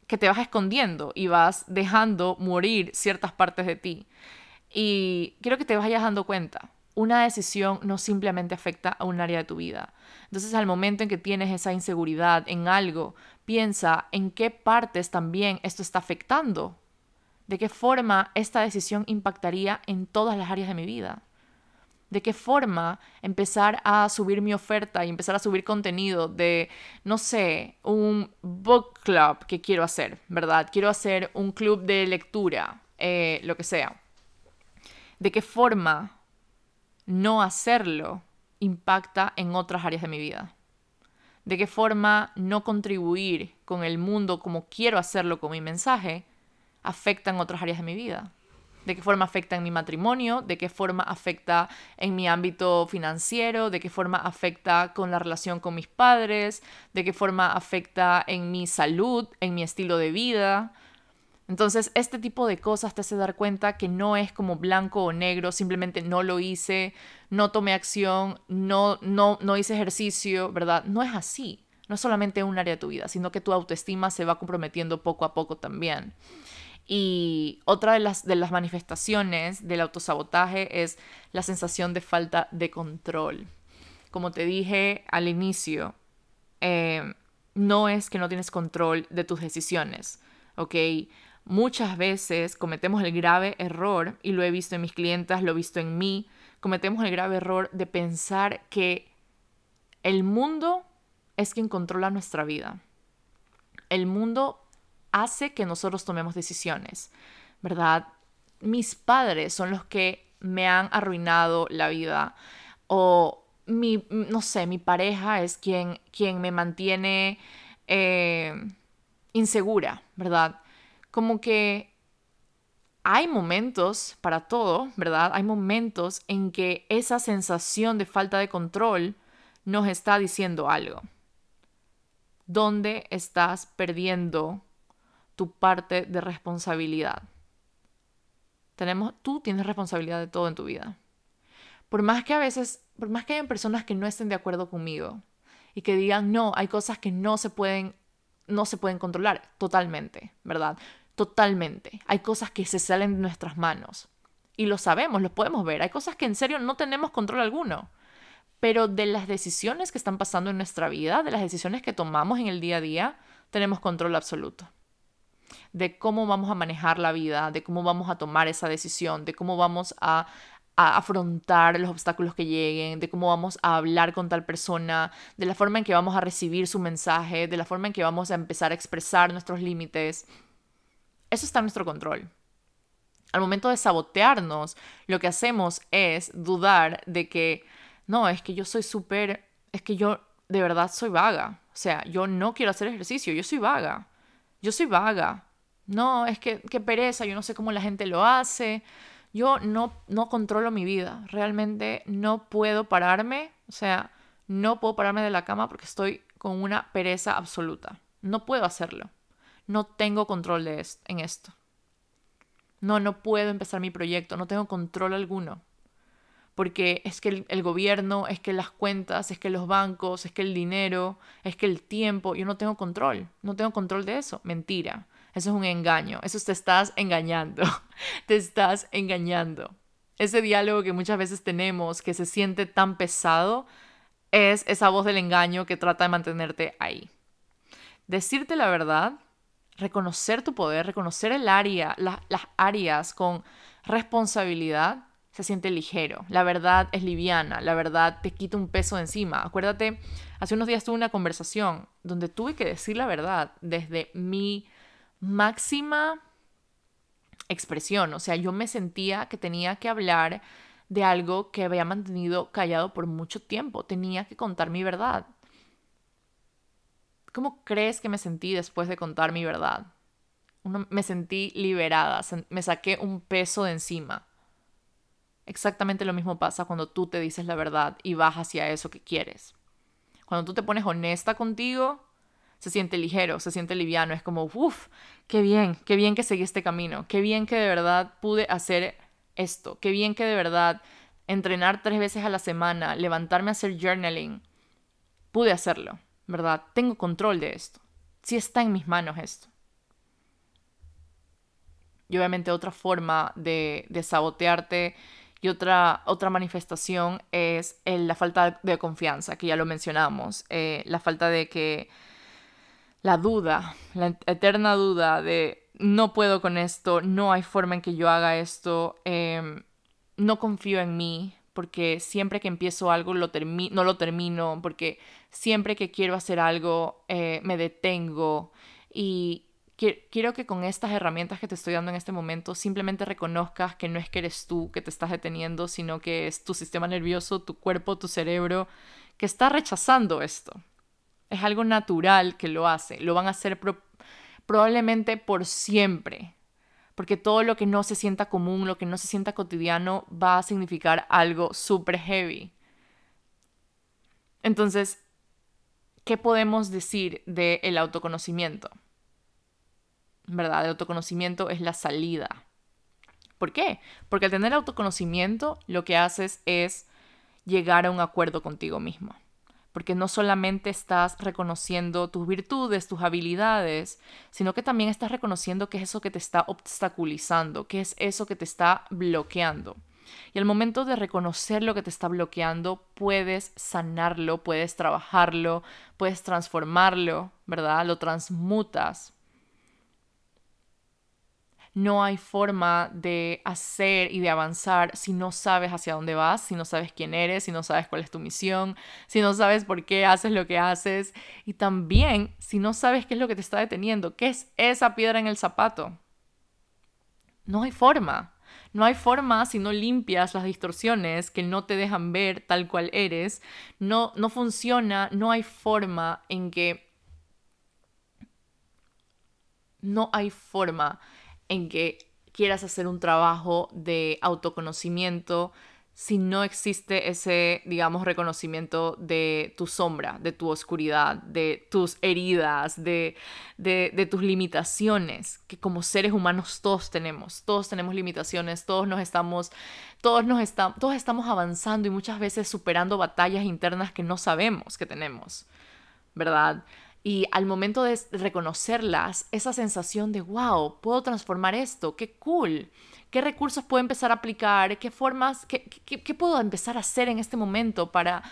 que te vas escondiendo y vas dejando morir ciertas partes de ti. Y quiero que te vayas dando cuenta, una decisión no simplemente afecta a un área de tu vida. Entonces al momento en que tienes esa inseguridad en algo, piensa en qué partes también esto está afectando. De qué forma esta decisión impactaría en todas las áreas de mi vida de qué forma empezar a subir mi oferta y empezar a subir contenido de, no sé, un book club que quiero hacer, ¿verdad? Quiero hacer un club de lectura, eh, lo que sea. De qué forma no hacerlo impacta en otras áreas de mi vida. De qué forma no contribuir con el mundo como quiero hacerlo con mi mensaje afecta en otras áreas de mi vida de qué forma afecta en mi matrimonio, de qué forma afecta en mi ámbito financiero, de qué forma afecta con la relación con mis padres, de qué forma afecta en mi salud, en mi estilo de vida. Entonces, este tipo de cosas te hace dar cuenta que no es como blanco o negro, simplemente no lo hice, no tomé acción, no, no, no hice ejercicio, ¿verdad? No es así. No es solamente un área de tu vida, sino que tu autoestima se va comprometiendo poco a poco también. Y otra de las, manifestaciones del autosabotaje es la sensación de falta de control. Como te dije al inicio, eh, no es que no tienes control de tus decisiones, ¿ok? Muchas veces cometemos el grave error, y lo he visto en mis clientas, lo he visto en mí, cometemos el grave error de pensar que el mundo es quien controla nuestra vida. El mundo hace que nosotros tomemos decisiones, ¿verdad? Mis padres son los que me han arruinado la vida o mi, no sé, mi pareja es quien, quien me mantiene eh, insegura, ¿verdad? Como que hay momentos para todo, ¿verdad? Hay momentos en que esa sensación de falta de control nos está diciendo algo. ¿Dónde estás perdiendo tu parte de responsabilidad. Tenemos, tú tienes responsabilidad de todo en tu vida. Por más que a veces, por más que hayan personas que no estén de acuerdo conmigo y que digan, no, hay cosas que no se pueden, no se pueden controlar totalmente, ¿verdad? Totalmente. Hay cosas que se salen de nuestras manos. Y lo sabemos, lo podemos ver. Hay cosas que en serio no tenemos control alguno. Pero de las decisiones que están pasando en nuestra vida, de las decisiones que tomamos en el día a día, tenemos control absoluto de cómo vamos a manejar la vida, de cómo vamos a tomar esa decisión, de cómo vamos a, afrontar los obstáculos que lleguen, de cómo vamos a hablar con tal persona, de la forma en que vamos a recibir su mensaje, de la forma en que vamos a empezar a expresar nuestros límites. Eso está en nuestro control. Al momento de sabotearnos, lo que hacemos es dudar de que, no, es que yo soy súper, es que yo de verdad soy vaga. O sea, yo no quiero hacer ejercicio, yo soy vaga. Yo soy vaga. No, es que qué pereza, yo no sé cómo la gente lo hace. Yo no, no controlo mi vida. Realmente no puedo pararme. O sea, no puedo pararme de la cama porque estoy con una pereza absoluta. No puedo hacerlo. No tengo control de esto, en esto. No, no puedo empezar mi proyecto. No tengo control alguno. Porque es que el, gobierno, es que las cuentas, es que los bancos, es que el dinero, es que el tiempo, yo no tengo control, no tengo control de eso. Mentira, eso es un engaño, eso te estás engañando, te estás engañando. Ese diálogo que muchas veces tenemos, que se siente tan pesado, es esa voz del engaño que trata de mantenerte ahí. Decirte la verdad, reconocer tu poder, reconocer el área, las áreas con responsabilidad, se siente ligero, la verdad es liviana, la verdad te quita un peso de encima. Acuérdate, hace unos días tuve una conversación donde tuve que decir la verdad desde mi máxima expresión, o sea, yo me sentía que tenía que hablar de algo que había mantenido callado por mucho tiempo, tenía que contar mi verdad. ¿Cómo crees que me sentí después de contar mi verdad? me sentí liberada, me saqué un peso de encima. Exactamente lo mismo pasa cuando tú te dices la verdad y vas hacia eso que quieres. Cuando tú te pones honesta contigo, se siente ligero, se siente liviano, es como, uff, qué bien, qué bien que seguí este camino, qué bien que de verdad pude hacer esto, qué bien que de verdad entrenar tres veces a la semana, levantarme a hacer journaling, pude hacerlo, ¿verdad? Tengo control de esto. Si está en mis manos esto. Y obviamente otra forma de, de sabotearte y otra, otra manifestación es la falta de confianza, que ya lo mencionamos, eh, la falta de que la duda, la eterna duda de no puedo con esto, no hay forma en que yo haga esto, em, no confío en mí, porque siempre que empiezo algo lo no lo termino, porque siempre que quiero hacer algo eh, me detengo y, quiero que con estas herramientas que te estoy dando en este momento simplemente reconozcas que no es que eres tú que te estás deteniendo, sino que es tu sistema nervioso, tu cuerpo, tu cerebro, que está rechazando esto. Es algo natural que lo hace. Lo van a hacer probablemente por siempre. Porque todo lo que no se sienta común, lo que no se sienta cotidiano, va a significar algo súper heavy. Entonces, ¿qué podemos decir del autoconocimiento? ¿Verdad? De autoconocimiento es la salida. ¿Por qué? Porque al tener autoconocimiento lo que haces es llegar a un acuerdo contigo mismo. Porque no solamente estás reconociendo tus virtudes, tus habilidades, sino que también estás reconociendo qué es eso que te está obstaculizando, qué es eso que te está bloqueando. Y al momento de reconocer lo que te está bloqueando, puedes sanarlo, puedes trabajarlo, puedes transformarlo, ¿verdad? Lo transmutas no hay forma de hacer y de avanzar si no sabes hacia dónde vas, si no sabes quién eres, si no sabes cuál es tu misión, si no sabes por qué haces lo que haces y también si no sabes qué es lo que te está deteniendo, qué es esa piedra en el zapato. No hay forma. No hay forma si no limpias las distorsiones que no te dejan ver tal cual eres. No, no funciona, no hay forma en que... No hay forma en que quieras hacer un trabajo de autoconocimiento si no existe ese, digamos, reconocimiento de tu sombra, de tu oscuridad, de tus heridas, de, de, tus limitaciones, que como seres humanos todos tenemos, todos tenemos limitaciones, todos nos estamos, todos nos estamos, todos estamos avanzando y muchas veces superando batallas internas que no sabemos que tenemos, ¿verdad? Y al momento de reconocerlas, esa sensación de, wow, puedo transformar esto, qué cool, qué recursos puedo empezar a aplicar, qué formas, qué, qué, puedo empezar a hacer en este momento para,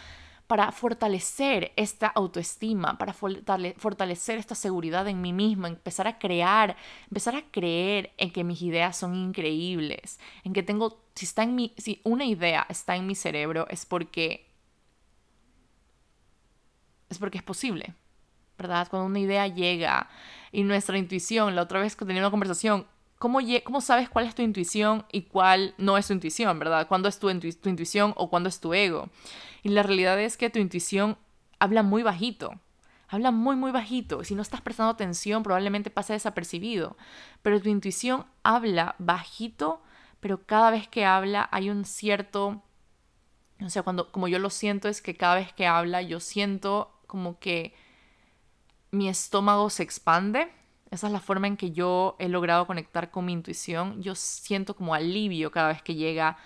para fortalecer esta autoestima, para fortalecer esta seguridad en mí misma, empezar a crear, empezar a creer en que mis ideas son increíbles, en que tengo, si, está en mi, si una idea está en mi cerebro es porque, es porque es posible ¿verdad? Cuando una idea llega y nuestra intuición, la otra vez que tenía una conversación, ¿cómo, ¿cómo sabes cuál es tu intuición y cuál no es tu intuición, ¿verdad? ¿Cuándo es tu, tu intuición o cuándo es tu ego? Y la realidad es que tu intuición habla muy bajito. Habla muy, muy bajito. Si no estás prestando atención, probablemente pasa desapercibido. Pero tu intuición habla bajito, pero cada vez que habla hay un cierto... O sea, cuando, como yo lo siento, es que cada vez que habla, yo siento como que mi estómago se expande. Esa es la forma en que yo he logrado conectar con mi intuición. Yo siento como alivio cada vez que llega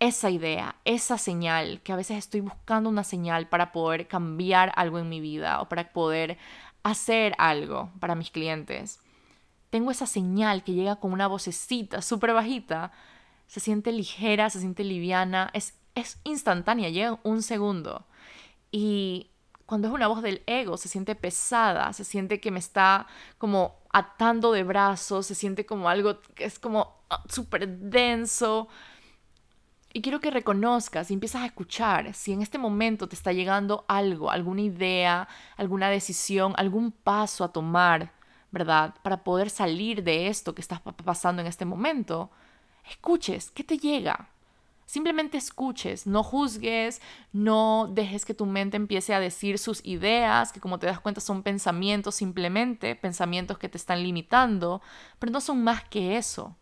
esa idea, esa señal, que a veces estoy buscando una señal para poder cambiar algo en mi vida o para poder hacer algo para mis clientes. Tengo esa señal que llega con una vocecita súper bajita, se siente ligera, se siente liviana, es, es instantánea, llega un segundo. Y cuando es una voz del ego, se siente pesada, se siente que me está como atando de brazos, se siente como algo que es como ah, súper denso. Y quiero que reconozcas y empiezas a escuchar si en este momento te está llegando algo, alguna idea, alguna decisión, algún paso a tomar, ¿verdad? Para poder salir de esto que estás pasando en este momento. Escuches, ¿qué te llega? Simplemente escuches, no juzgues, no dejes que tu mente empiece a decir sus ideas, que como te das cuenta son pensamientos simplemente, pensamientos que te están limitando, pero no son más que eso.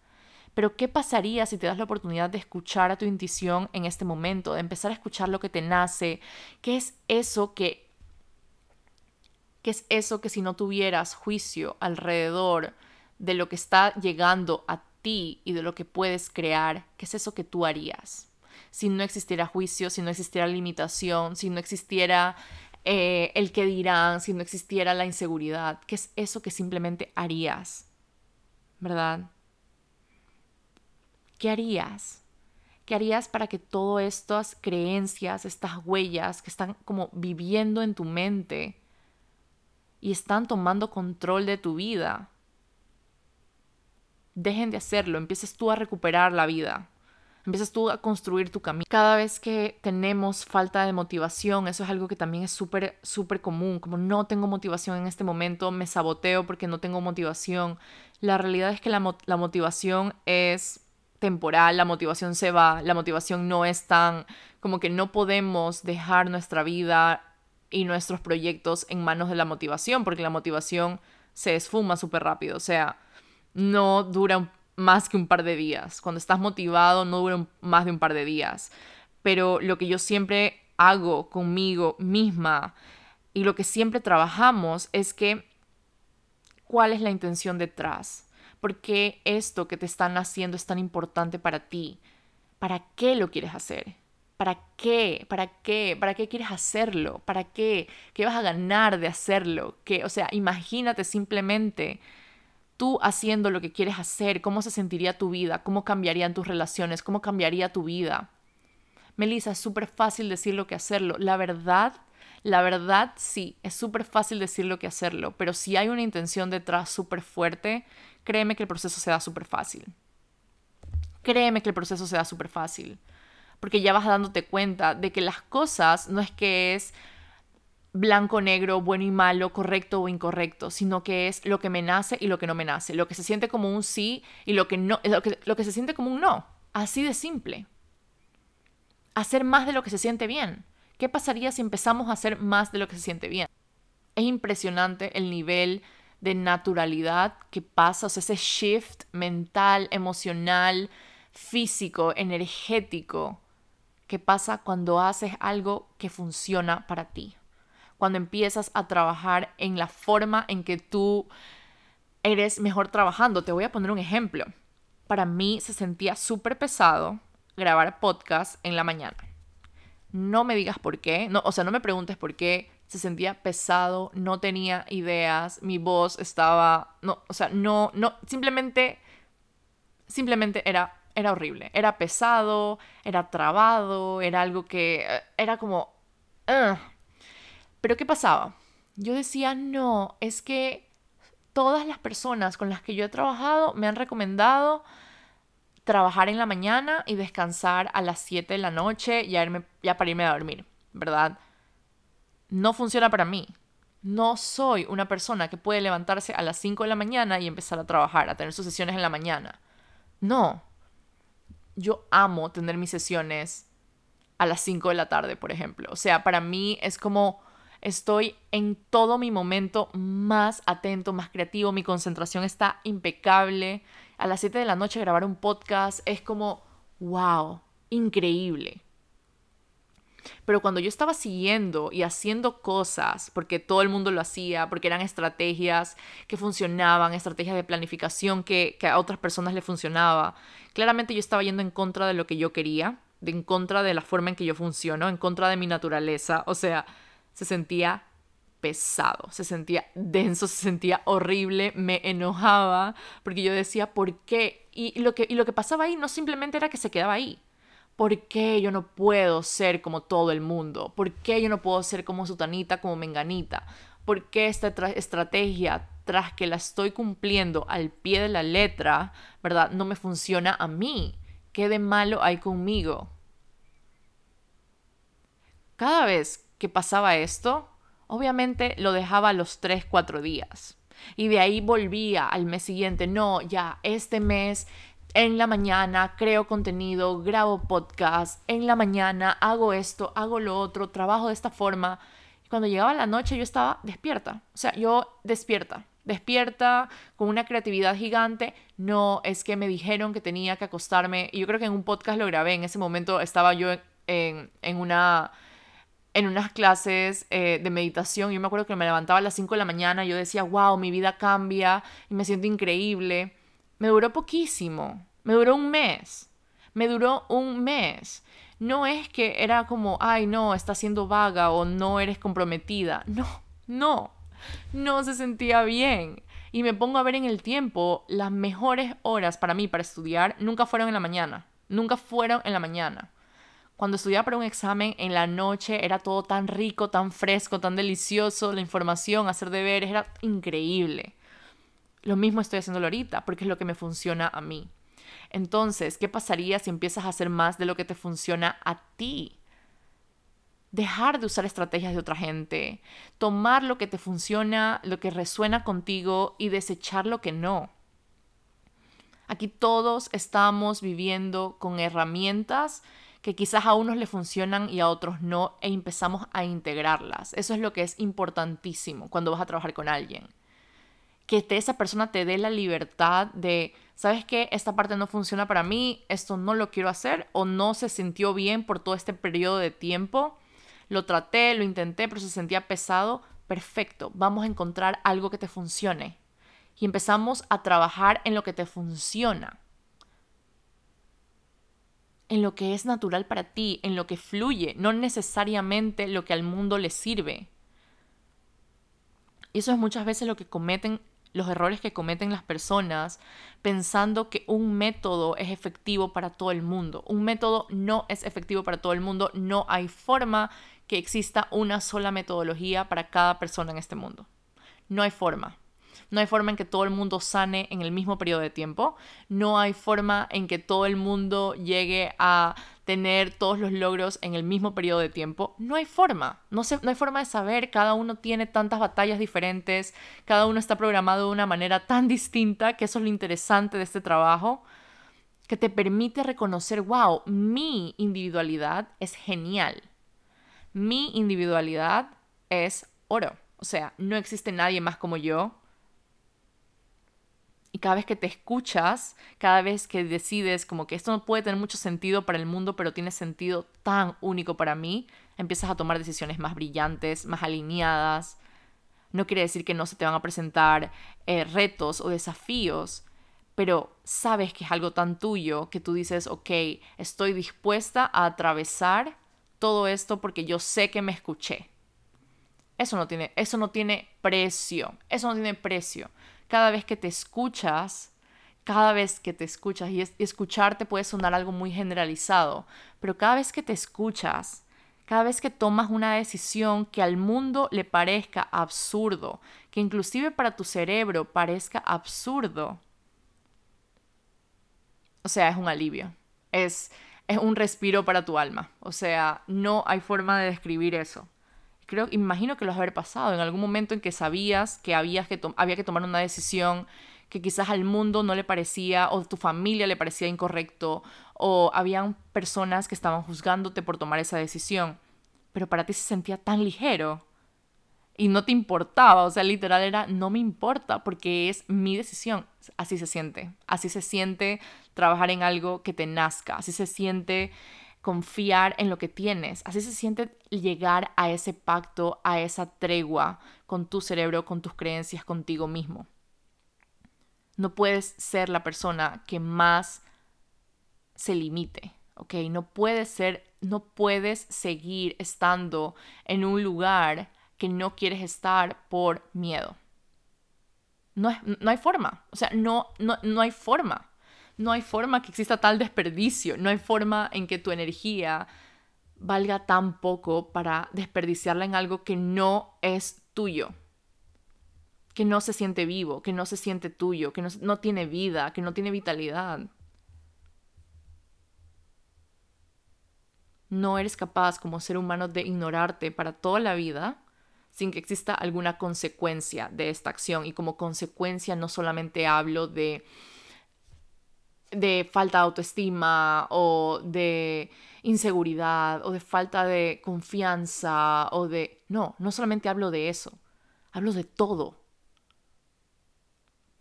Pero ¿qué pasaría si te das la oportunidad de escuchar a tu intuición en este momento, de empezar a escuchar lo que te nace? ¿Qué es eso que qué es eso que si no tuvieras juicio alrededor de lo que está llegando a ti y de lo que puedes crear, qué es eso que tú harías? Si no existiera juicio, si no existiera limitación, si no existiera eh, el que dirán, si no existiera la inseguridad, ¿qué es eso que simplemente harías? ¿Verdad? ¿qué harías? ¿Qué harías para que todas estas creencias, estas huellas que están como viviendo en tu mente y están tomando control de tu vida, dejen de hacerlo, empieces tú a recuperar la vida, empiezas tú a construir tu camino. Cada vez que tenemos falta de motivación, eso es algo que también es súper, súper común, como no tengo motivación en este momento, me saboteo porque no tengo motivación. La realidad es que la, la motivación es temporal, la motivación se va, la motivación no es tan como que no podemos dejar nuestra vida y nuestros proyectos en manos de la motivación, porque la motivación se esfuma súper rápido, o sea, no dura más que un par de días. Cuando estás motivado no dura más de un par de días. Pero lo que yo siempre hago conmigo misma y lo que siempre trabajamos es que cuál es la intención detrás. ¿Por qué esto que te están haciendo es tan importante para ti? ¿Para qué lo quieres hacer? ¿Para qué? ¿Para qué? ¿Para qué quieres hacerlo? ¿Para qué? ¿Qué vas a ganar de hacerlo? ¿Qué? O sea, imagínate simplemente tú haciendo lo que quieres hacer, cómo se sentiría tu vida, cómo cambiarían tus relaciones, cómo cambiaría tu vida. Melissa, es súper fácil decirlo que hacerlo. La verdad, la verdad sí, es súper fácil decirlo que hacerlo, pero si hay una intención detrás súper fuerte, créeme que el proceso se da súper fácil. Créeme que el proceso se da súper fácil. Porque ya vas dándote cuenta de que las cosas no es que es blanco, negro, bueno y malo, correcto o incorrecto, sino que es lo que me nace y lo que no me nace, lo que se siente como un sí y lo que no, lo que, lo que se siente como un no. Así de simple. Hacer más de lo que se siente bien. ¿Qué pasaría si empezamos a hacer más de lo que se siente bien? Es impresionante el nivel de naturalidad que pasa, o sea, ese shift mental, emocional, físico, energético que pasa cuando haces algo que funciona para ti. Cuando empiezas a trabajar en la forma en que tú eres mejor trabajando. Te voy a poner un ejemplo. Para mí se sentía súper pesado grabar podcast en la mañana. No me digas por qué, no, o sea, no me preguntes por qué, se sentía pesado, no tenía ideas, mi voz estaba, no, o sea, no, no, simplemente, simplemente era, era horrible, era pesado, era trabado, era algo que, eh, era como, pero ¿qué pasaba? Yo decía, no, es que todas las personas con las que yo he trabajado me han recomendado trabajar en la mañana y descansar a las 7 de la noche ya, irme, ya para irme a dormir, ¿verdad? no funciona para mí. No soy una persona que puede levantarse a las 5 de la mañana y empezar a trabajar, a tener sus sesiones en la mañana. No. Yo amo tener mis sesiones a las 5 de la tarde, por ejemplo. O sea, para mí es como estoy en todo mi momento más atento, más creativo, mi concentración está impecable. A las 7 de la noche grabar un podcast es como, wow, increíble. Pero cuando yo estaba siguiendo y haciendo cosas, porque todo el mundo lo hacía, porque eran estrategias que funcionaban, estrategias de planificación que, a otras personas le funcionaba, claramente yo estaba yendo en contra de lo que yo quería, en contra de la forma en que yo funciono, en contra de mi naturaleza. O sea, se sentía pesado, se sentía denso, se sentía horrible, me enojaba porque yo decía, ¿por qué? Y lo que, y lo que pasaba ahí no simplemente era que se quedaba ahí. ¿Por qué yo no puedo ser como todo el mundo? ¿Por qué yo no puedo ser como Sutanita, como Menganita? ¿Por qué esta estrategia, tras que la estoy cumpliendo al pie de la letra, verdad, no me funciona a mí? ¿Qué de malo hay conmigo? Cada vez que pasaba esto, obviamente lo dejaba los 3, 4 días. Y de ahí volvía al mes siguiente. No, ya, este mes en la mañana creo contenido, grabo podcast, en la mañana hago esto, hago lo otro, trabajo de esta forma. Cuando llegaba la noche yo estaba despierta. O sea, yo despierta, despierta con una creatividad gigante. No es que me dijeron que tenía que acostarme. Y yo creo que en un podcast lo grabé. En ese momento estaba yo en, en una en unas clases eh, de meditación. Yo me acuerdo que me levantaba a las 5 de la mañana. Y yo decía, wow, mi vida cambia y me siento increíble. Me duró poquísimo. Me duró un mes. Me duró un mes. No es que era como, ay, no, estás siendo vaga o no eres comprometida. No, no. No se sentía bien. Y me pongo a ver en el tiempo, las mejores horas para mí para estudiar nunca fueron en la mañana. Nunca fueron en la mañana. Cuando estudiaba para un examen en la noche era todo tan rico, tan fresco, tan delicioso, la información, hacer deberes, era increíble. Lo mismo estoy haciéndolo ahorita, porque es lo que me funciona a mí. Entonces, ¿qué pasaría si empiezas a hacer más de lo que te funciona a ti? Dejar de usar estrategias de otra gente, tomar lo que te funciona, lo que resuena contigo y desechar lo que no. Aquí todos estamos viviendo con herramientas que quizás a unos le funcionan y a otros no e empezamos a integrarlas. Eso es lo que es importantísimo cuando vas a trabajar con alguien que esa persona te dé la libertad de, ¿sabes qué? Esta parte no funciona para mí, esto no lo quiero hacer o no se sintió bien por todo este periodo de tiempo. Lo traté, lo intenté, pero se sentía pesado. Perfecto, vamos a encontrar algo que te funcione. Y empezamos a trabajar en lo que te funciona. En lo que es natural para ti, en lo que fluye, no necesariamente lo que al mundo le sirve. Y eso es muchas veces lo que cometen los errores que cometen las personas pensando que un método es efectivo para todo el mundo. Un método no es efectivo para todo el mundo. No hay forma que exista una sola metodología para cada persona en este mundo. No hay forma. No hay forma en que todo el mundo sane en el mismo periodo de tiempo. No hay forma en que todo el mundo llegue a tener todos los logros en el mismo periodo de tiempo. No hay forma. No, no hay forma de saber. Cada uno tiene tantas batallas diferentes. Cada uno está programado de una manera tan distinta que eso es lo interesante de este trabajo que te permite reconocer, wow, mi individualidad es genial. Mi individualidad es oro. O sea, no existe nadie más como yo cada vez que te escuchas, cada vez que decides como que esto no puede tener mucho sentido para el mundo, pero tiene sentido tan único para mí, empiezas a tomar decisiones más brillantes, más alineadas. No quiere decir que no se te van a presentar eh, retos o desafíos, pero sabes que es algo tan tuyo que tú dices, ok, estoy dispuesta a atravesar todo esto porque yo sé que me escuché. Eso no tiene, eso no tiene precio, eso no tiene precio cada vez que te escuchas, cada vez que te escuchas, y, escucharte puede sonar algo muy generalizado, pero cada vez que te escuchas, cada vez que tomas una decisión que al mundo le parezca absurdo, que inclusive para tu cerebro parezca absurdo, o sea, es un alivio, es, es un respiro para tu alma, o sea, no hay forma de describir eso creo, imagino que lo has haber pasado en algún momento en que sabías que, habías que había que tomar una decisión que quizás al mundo no le parecía o tu familia le parecía incorrecto o habían personas que estaban juzgándote por tomar esa decisión, pero para ti se sentía tan ligero y no te importaba, o sea, literal era no me importa porque es mi decisión. Así se siente, así se siente trabajar en algo que te nazca, así se siente confiar en lo que tienes. Así se siente llegar a ese pacto, a esa tregua con tu cerebro, con tus creencias, contigo mismo. No puedes ser la persona que más se limite. ¿ok? No puedes ser, no puedes seguir estando en un lugar que no quieres estar por miedo. No, no hay forma, o sea, no, no, no hay forma. No hay forma que exista tal desperdicio, no hay forma en que tu energía valga tan poco para desperdiciarla en algo que no es tuyo, que no se siente vivo, que no se siente tuyo, que no, no tiene vida, que no tiene vitalidad. No eres capaz como ser humano de ignorarte para toda la vida sin que exista alguna consecuencia de esta acción. Y como consecuencia no solamente hablo de, de falta de autoestima o de inseguridad o de falta de confianza o de... No, no solamente hablo de eso, hablo de todo.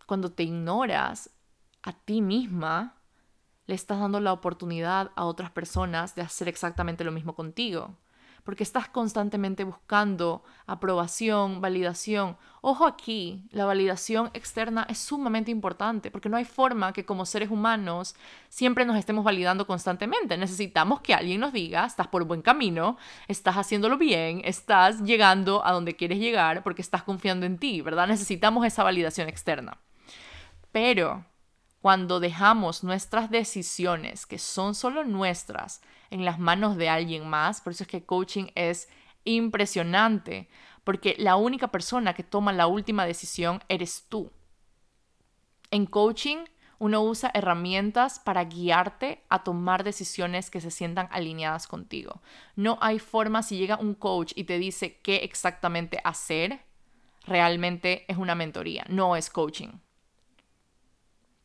Cuando te ignoras a ti misma, le estás dando la oportunidad a otras personas de hacer exactamente lo mismo contigo porque estás constantemente buscando aprobación, validación. Ojo aquí, la validación externa es sumamente importante porque no hay forma que como seres humanos siempre nos estemos validando constantemente. Necesitamos que alguien nos diga, estás por buen camino, estás haciéndolo bien, estás llegando a donde quieres llegar porque estás confiando en ti, ¿verdad? Necesitamos esa validación externa. Pero cuando dejamos nuestras decisiones, que son solo nuestras, en las manos de alguien más. Por eso es que coaching es impresionante, porque la única persona que toma la última decisión eres tú. En coaching uno usa herramientas para guiarte a tomar decisiones que se sientan alineadas contigo. No hay forma si llega un coach y te dice qué exactamente hacer, realmente es una mentoría, no es coaching.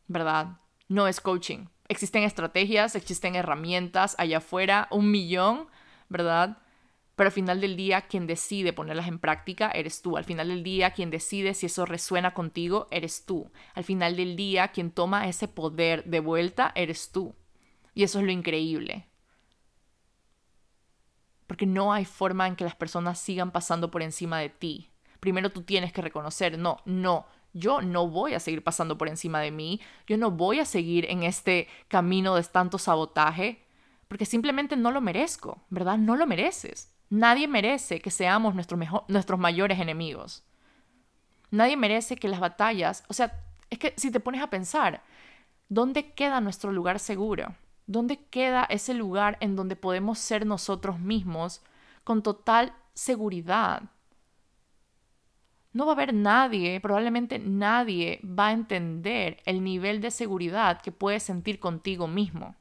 ¿Verdad? No es coaching existen estrategias, existen herramientas allá afuera, un millón, ¿verdad? Pero al final del día, quien decide ponerlas en práctica eres tú. Al final del día, quien decide si eso resuena contigo eres tú. Al final del día, quien toma ese poder de vuelta eres tú. Y eso es lo increíble. Porque no hay forma en que las personas sigan pasando por encima de ti. Primero tú tienes que reconocer, no, no, yo no voy a seguir pasando por encima de mí, yo no voy a seguir en este camino de tanto sabotaje, porque simplemente no lo merezco, ¿verdad? No lo mereces. Nadie merece que seamos nuestros mayores enemigos. Nadie merece que las batallas, o sea, es que si te pones a pensar, ¿dónde queda nuestro lugar seguro? ¿Dónde queda ese lugar en donde podemos ser nosotros mismos con total seguridad? No va a haber nadie, probablemente nadie va a entender el nivel de seguridad que puedes sentir contigo mismo.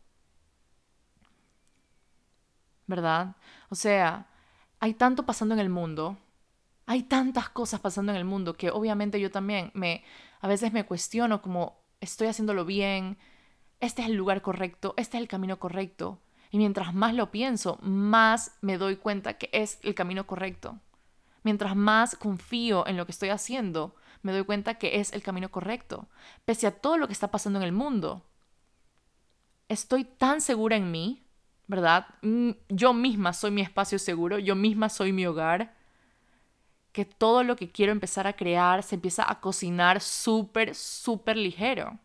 ¿Verdad? O sea, hay tanto pasando en el mundo, hay tantas cosas pasando en el mundo que obviamente yo también me a veces me cuestiono como estoy haciéndolo bien, este es el lugar correcto, este es el camino correcto. Y mientras más lo pienso, más me doy cuenta que es el camino correcto. Mientras más confío en lo que estoy haciendo, me doy cuenta que es el camino correcto, pese a todo lo que está pasando en el mundo. Estoy tan segura en mí, ¿verdad? Mm, yo misma soy mi espacio seguro, yo misma soy mi hogar, que todo lo que quiero empezar a crear se empieza a cocinar súper, súper ligero.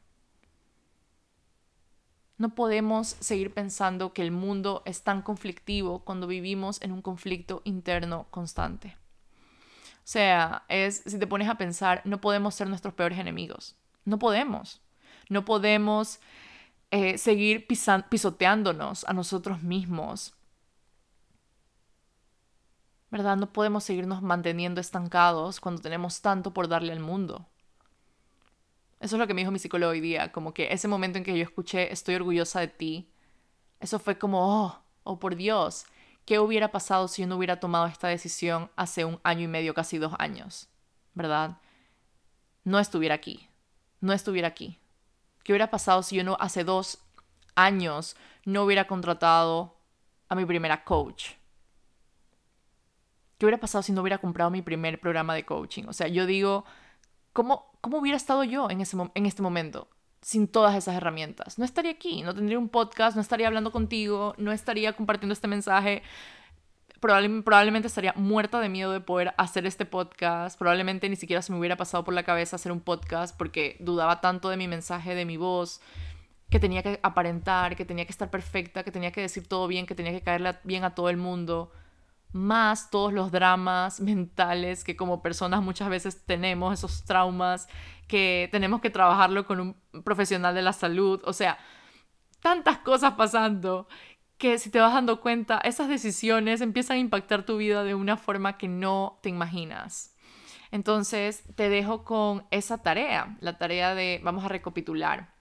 No podemos seguir pensando que el mundo es tan conflictivo cuando vivimos en un conflicto interno constante. Sea, es, si te pones a pensar, no podemos ser nuestros peores enemigos. No podemos. No podemos eh, seguir pisoteándonos a nosotros mismos. ¿Verdad? No podemos seguirnos manteniendo estancados cuando tenemos tanto por darle al mundo. Eso es lo que me dijo mi psicólogo hoy día, como que ese momento en que yo escuché estoy orgullosa de ti, eso fue como, oh, oh por Dios, ¿Qué hubiera pasado si yo no hubiera tomado esta decisión hace un año y medio, casi dos años? ¿Verdad? No estuviera aquí. No estuviera aquí. ¿Qué hubiera pasado si yo no hace dos años no hubiera contratado a mi primera coach? ¿Qué hubiera pasado si no hubiera comprado mi primer programa de coaching? O sea, yo digo, ¿cómo, cómo hubiera estado yo en, ese, en este momento? Sin todas esas herramientas. No estaría aquí, no tendría un podcast, no estaría hablando contigo, no estaría compartiendo este mensaje. probablemente estaría muerta de miedo de poder hacer este podcast. Probablemente ni siquiera se me hubiera pasado por la cabeza hacer un podcast porque dudaba tanto de mi mensaje, de mi voz. que tenía que aparentar, que tenía que estar perfecta, que tenía que decir todo bien, que tenía que caerle bien a todo el mundo, más todos los dramas mentales que como personas muchas veces tenemos, esos traumas que tenemos que trabajarlo con un profesional de la salud, o sea, tantas cosas pasando que si te vas dando cuenta, esas decisiones empiezan a impactar tu vida de una forma que no te imaginas. Entonces, te dejo con esa tarea, la tarea de, vamos a recapitular,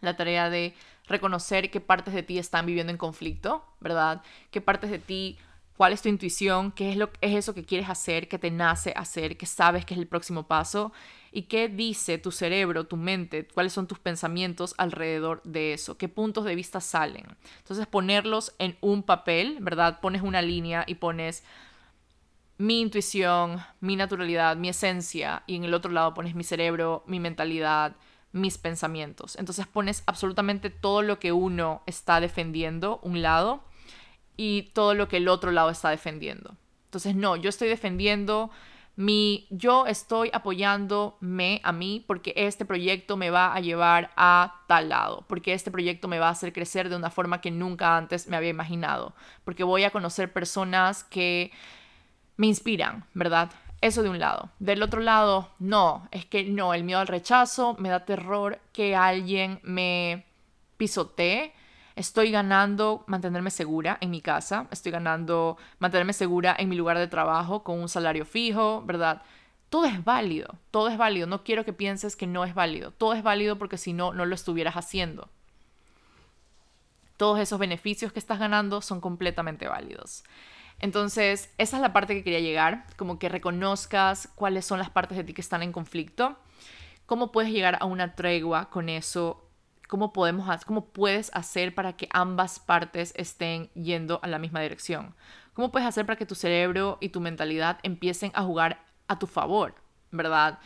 la tarea de reconocer qué partes de ti están viviendo en conflicto, ¿verdad? ¿Qué partes de ti, cuál es tu intuición, qué es, lo, es eso que quieres hacer, qué te nace hacer, qué sabes que es el próximo paso y qué dice tu cerebro, tu mente, cuáles son tus pensamientos alrededor de eso, qué puntos de vista salen. Entonces ponerlos en un papel, ¿verdad? Pones una línea y pones mi intuición, mi naturalidad, mi esencia y en el otro lado pones mi cerebro, mi mentalidad, mis pensamientos. Entonces pones absolutamente todo lo que uno está defendiendo, un lado, y todo lo que el otro lado está defendiendo. Entonces, no, yo estoy defendiendo mi, yo estoy apoyándome a mí porque este proyecto me va a llevar a tal lado, porque este proyecto me va a hacer crecer de una forma que nunca antes me había imaginado, porque voy a conocer personas que me inspiran, ¿verdad? Eso de un lado. Del otro lado, no, es que no, el miedo al rechazo me da terror que alguien me pisotee estoy ganando mantenerme segura en mi casa, estoy ganando mantenerme segura en mi lugar de trabajo con un salario fijo, ¿verdad? Todo es válido, todo es válido. No quiero que pienses que no es válido. Todo es válido porque si no, no lo estuvieras haciendo. Todos esos beneficios que estás ganando son completamente válidos. Entonces, esa es la parte que quería llegar, como que reconozcas cuáles son las partes de ti que están en conflicto, cómo puedes llegar a una tregua con eso cómo podemos cómo puedes hacer para que ambas partes estén yendo a la misma dirección. ¿Cómo puedes hacer para que tu cerebro y tu mentalidad empiecen a jugar a tu favor, verdad?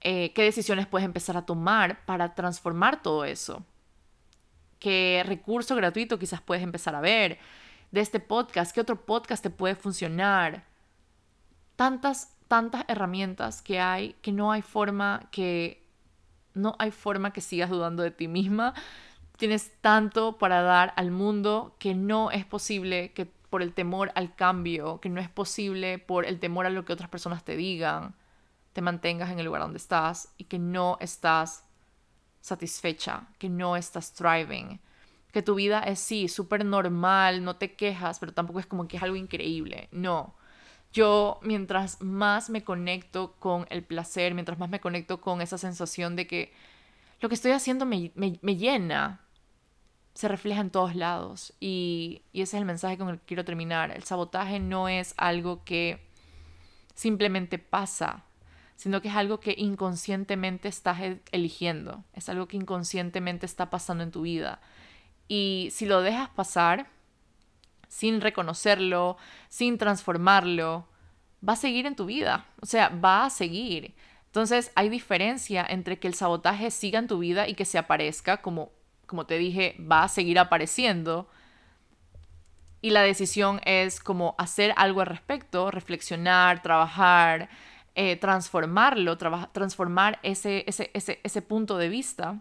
Eh, ¿Qué decisiones puedes empezar a tomar para transformar todo eso? ¿Qué recurso gratuito quizás puedes empezar a ver de este podcast? ¿Qué otro podcast te puede funcionar? Tantas, tantas herramientas que hay que no hay forma que no hay forma que sigas dudando de ti misma. Tienes tanto para dar al mundo que no es posible que por el temor al cambio, que no es posible por el temor a lo que otras personas te digan, te mantengas en el lugar donde estás y que no estás satisfecha, que no estás thriving, que tu vida es sí, súper normal, no te quejas, pero tampoco es como que es algo increíble, no. Yo, mientras más me conecto con el placer, mientras más me conecto con esa sensación de que lo que estoy haciendo me, llena, se refleja en todos lados. Y, y ese es el mensaje con el que quiero terminar. El sabotaje no es algo que simplemente pasa, sino que es algo que inconscientemente estás e, eligiendo, es algo que inconscientemente está pasando en tu vida. Y si lo dejas pasar, sin reconocerlo, sin transformarlo, va a seguir en tu vida. O sea, va a seguir. Entonces hay diferencia entre que el sabotaje siga en tu vida y que se aparezca, como, como te dije, va a seguir apareciendo. Y la decisión es como hacer algo al respecto, reflexionar, trabajar, eh, transformarlo, transformar ese, ese, ese, ese punto de vista.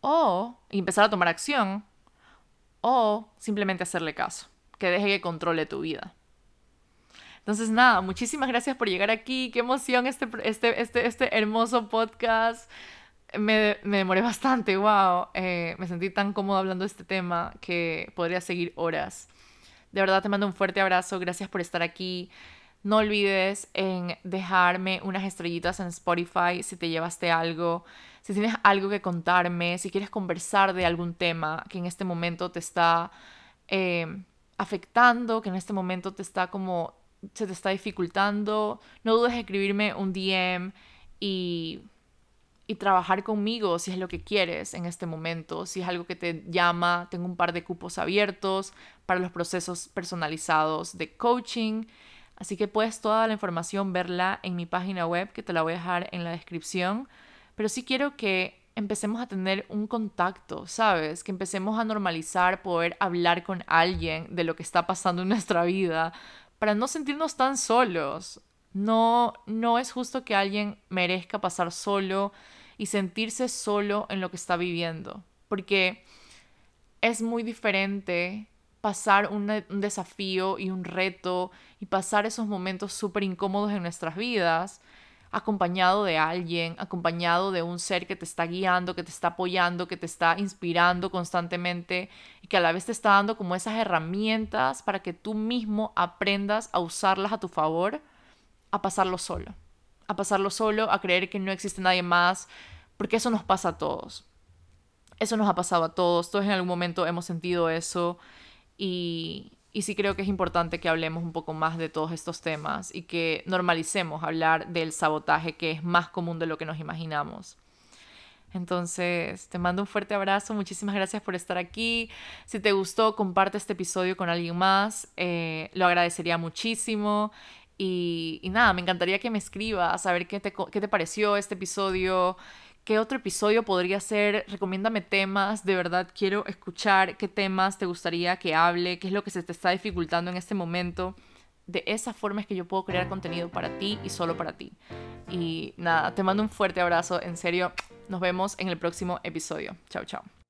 O empezar a tomar acción o simplemente hacerle caso, que deje que controle tu vida. Entonces, nada, muchísimas gracias por llegar aquí. Qué emoción este, este, este, este hermoso podcast. Me, me, demoré bastante, wow. Eh, me sentí tan cómodo hablando de este tema que podría seguir horas. De verdad te mando un fuerte abrazo. Gracias por estar aquí. No olvides en dejarme unas estrellitas en Spotify si te llevaste algo si tienes algo que contarme, si quieres conversar de algún tema que en este momento te está eh, afectando, que en este momento te está como, se te está dificultando, no dudes en escribirme un DM y, y trabajar conmigo si es lo que quieres en este momento, si es algo que te llama, tengo un par de cupos abiertos para los procesos personalizados de coaching. Así que puedes toda la información verla en mi página web que te la voy a dejar en la descripción pero sí quiero que empecemos a tener un contacto, ¿sabes? Que empecemos a normalizar poder hablar con alguien de lo que está pasando en nuestra vida para no sentirnos tan solos. No, no es justo que alguien merezca pasar solo y sentirse solo en lo que está viviendo. Porque es muy diferente pasar un, desafío y un reto y pasar esos momentos súper incómodos en nuestras vidas acompañado de alguien, acompañado de un ser que te está guiando, que te está apoyando, que te está inspirando constantemente y que a la vez te está dando como esas herramientas para que tú mismo aprendas a usarlas a tu favor, a pasarlo solo, a pasarlo solo, a creer que no existe nadie más, porque eso nos pasa a todos. Eso nos ha pasado a todos, todos en algún momento hemos sentido eso y, y sí creo que es importante que hablemos un poco más de todos estos temas y que normalicemos hablar del sabotaje que es más común de lo que nos imaginamos. Entonces, te mando un fuerte abrazo, muchísimas gracias por estar aquí. Si te gustó, comparte este episodio con alguien más, eh, lo agradecería muchísimo. Y, y, nada, me encantaría que me escribas, a ver qué te, qué te pareció este episodio, ¿Qué otro episodio podría ser? Recomiéndame temas, de verdad quiero escuchar qué temas te gustaría que hable, qué es lo que se te está dificultando en este momento. De esa forma es que yo puedo crear contenido para ti y solo para ti. Y nada, te mando un fuerte abrazo, en serio, nos vemos en el próximo episodio. Chao, chao.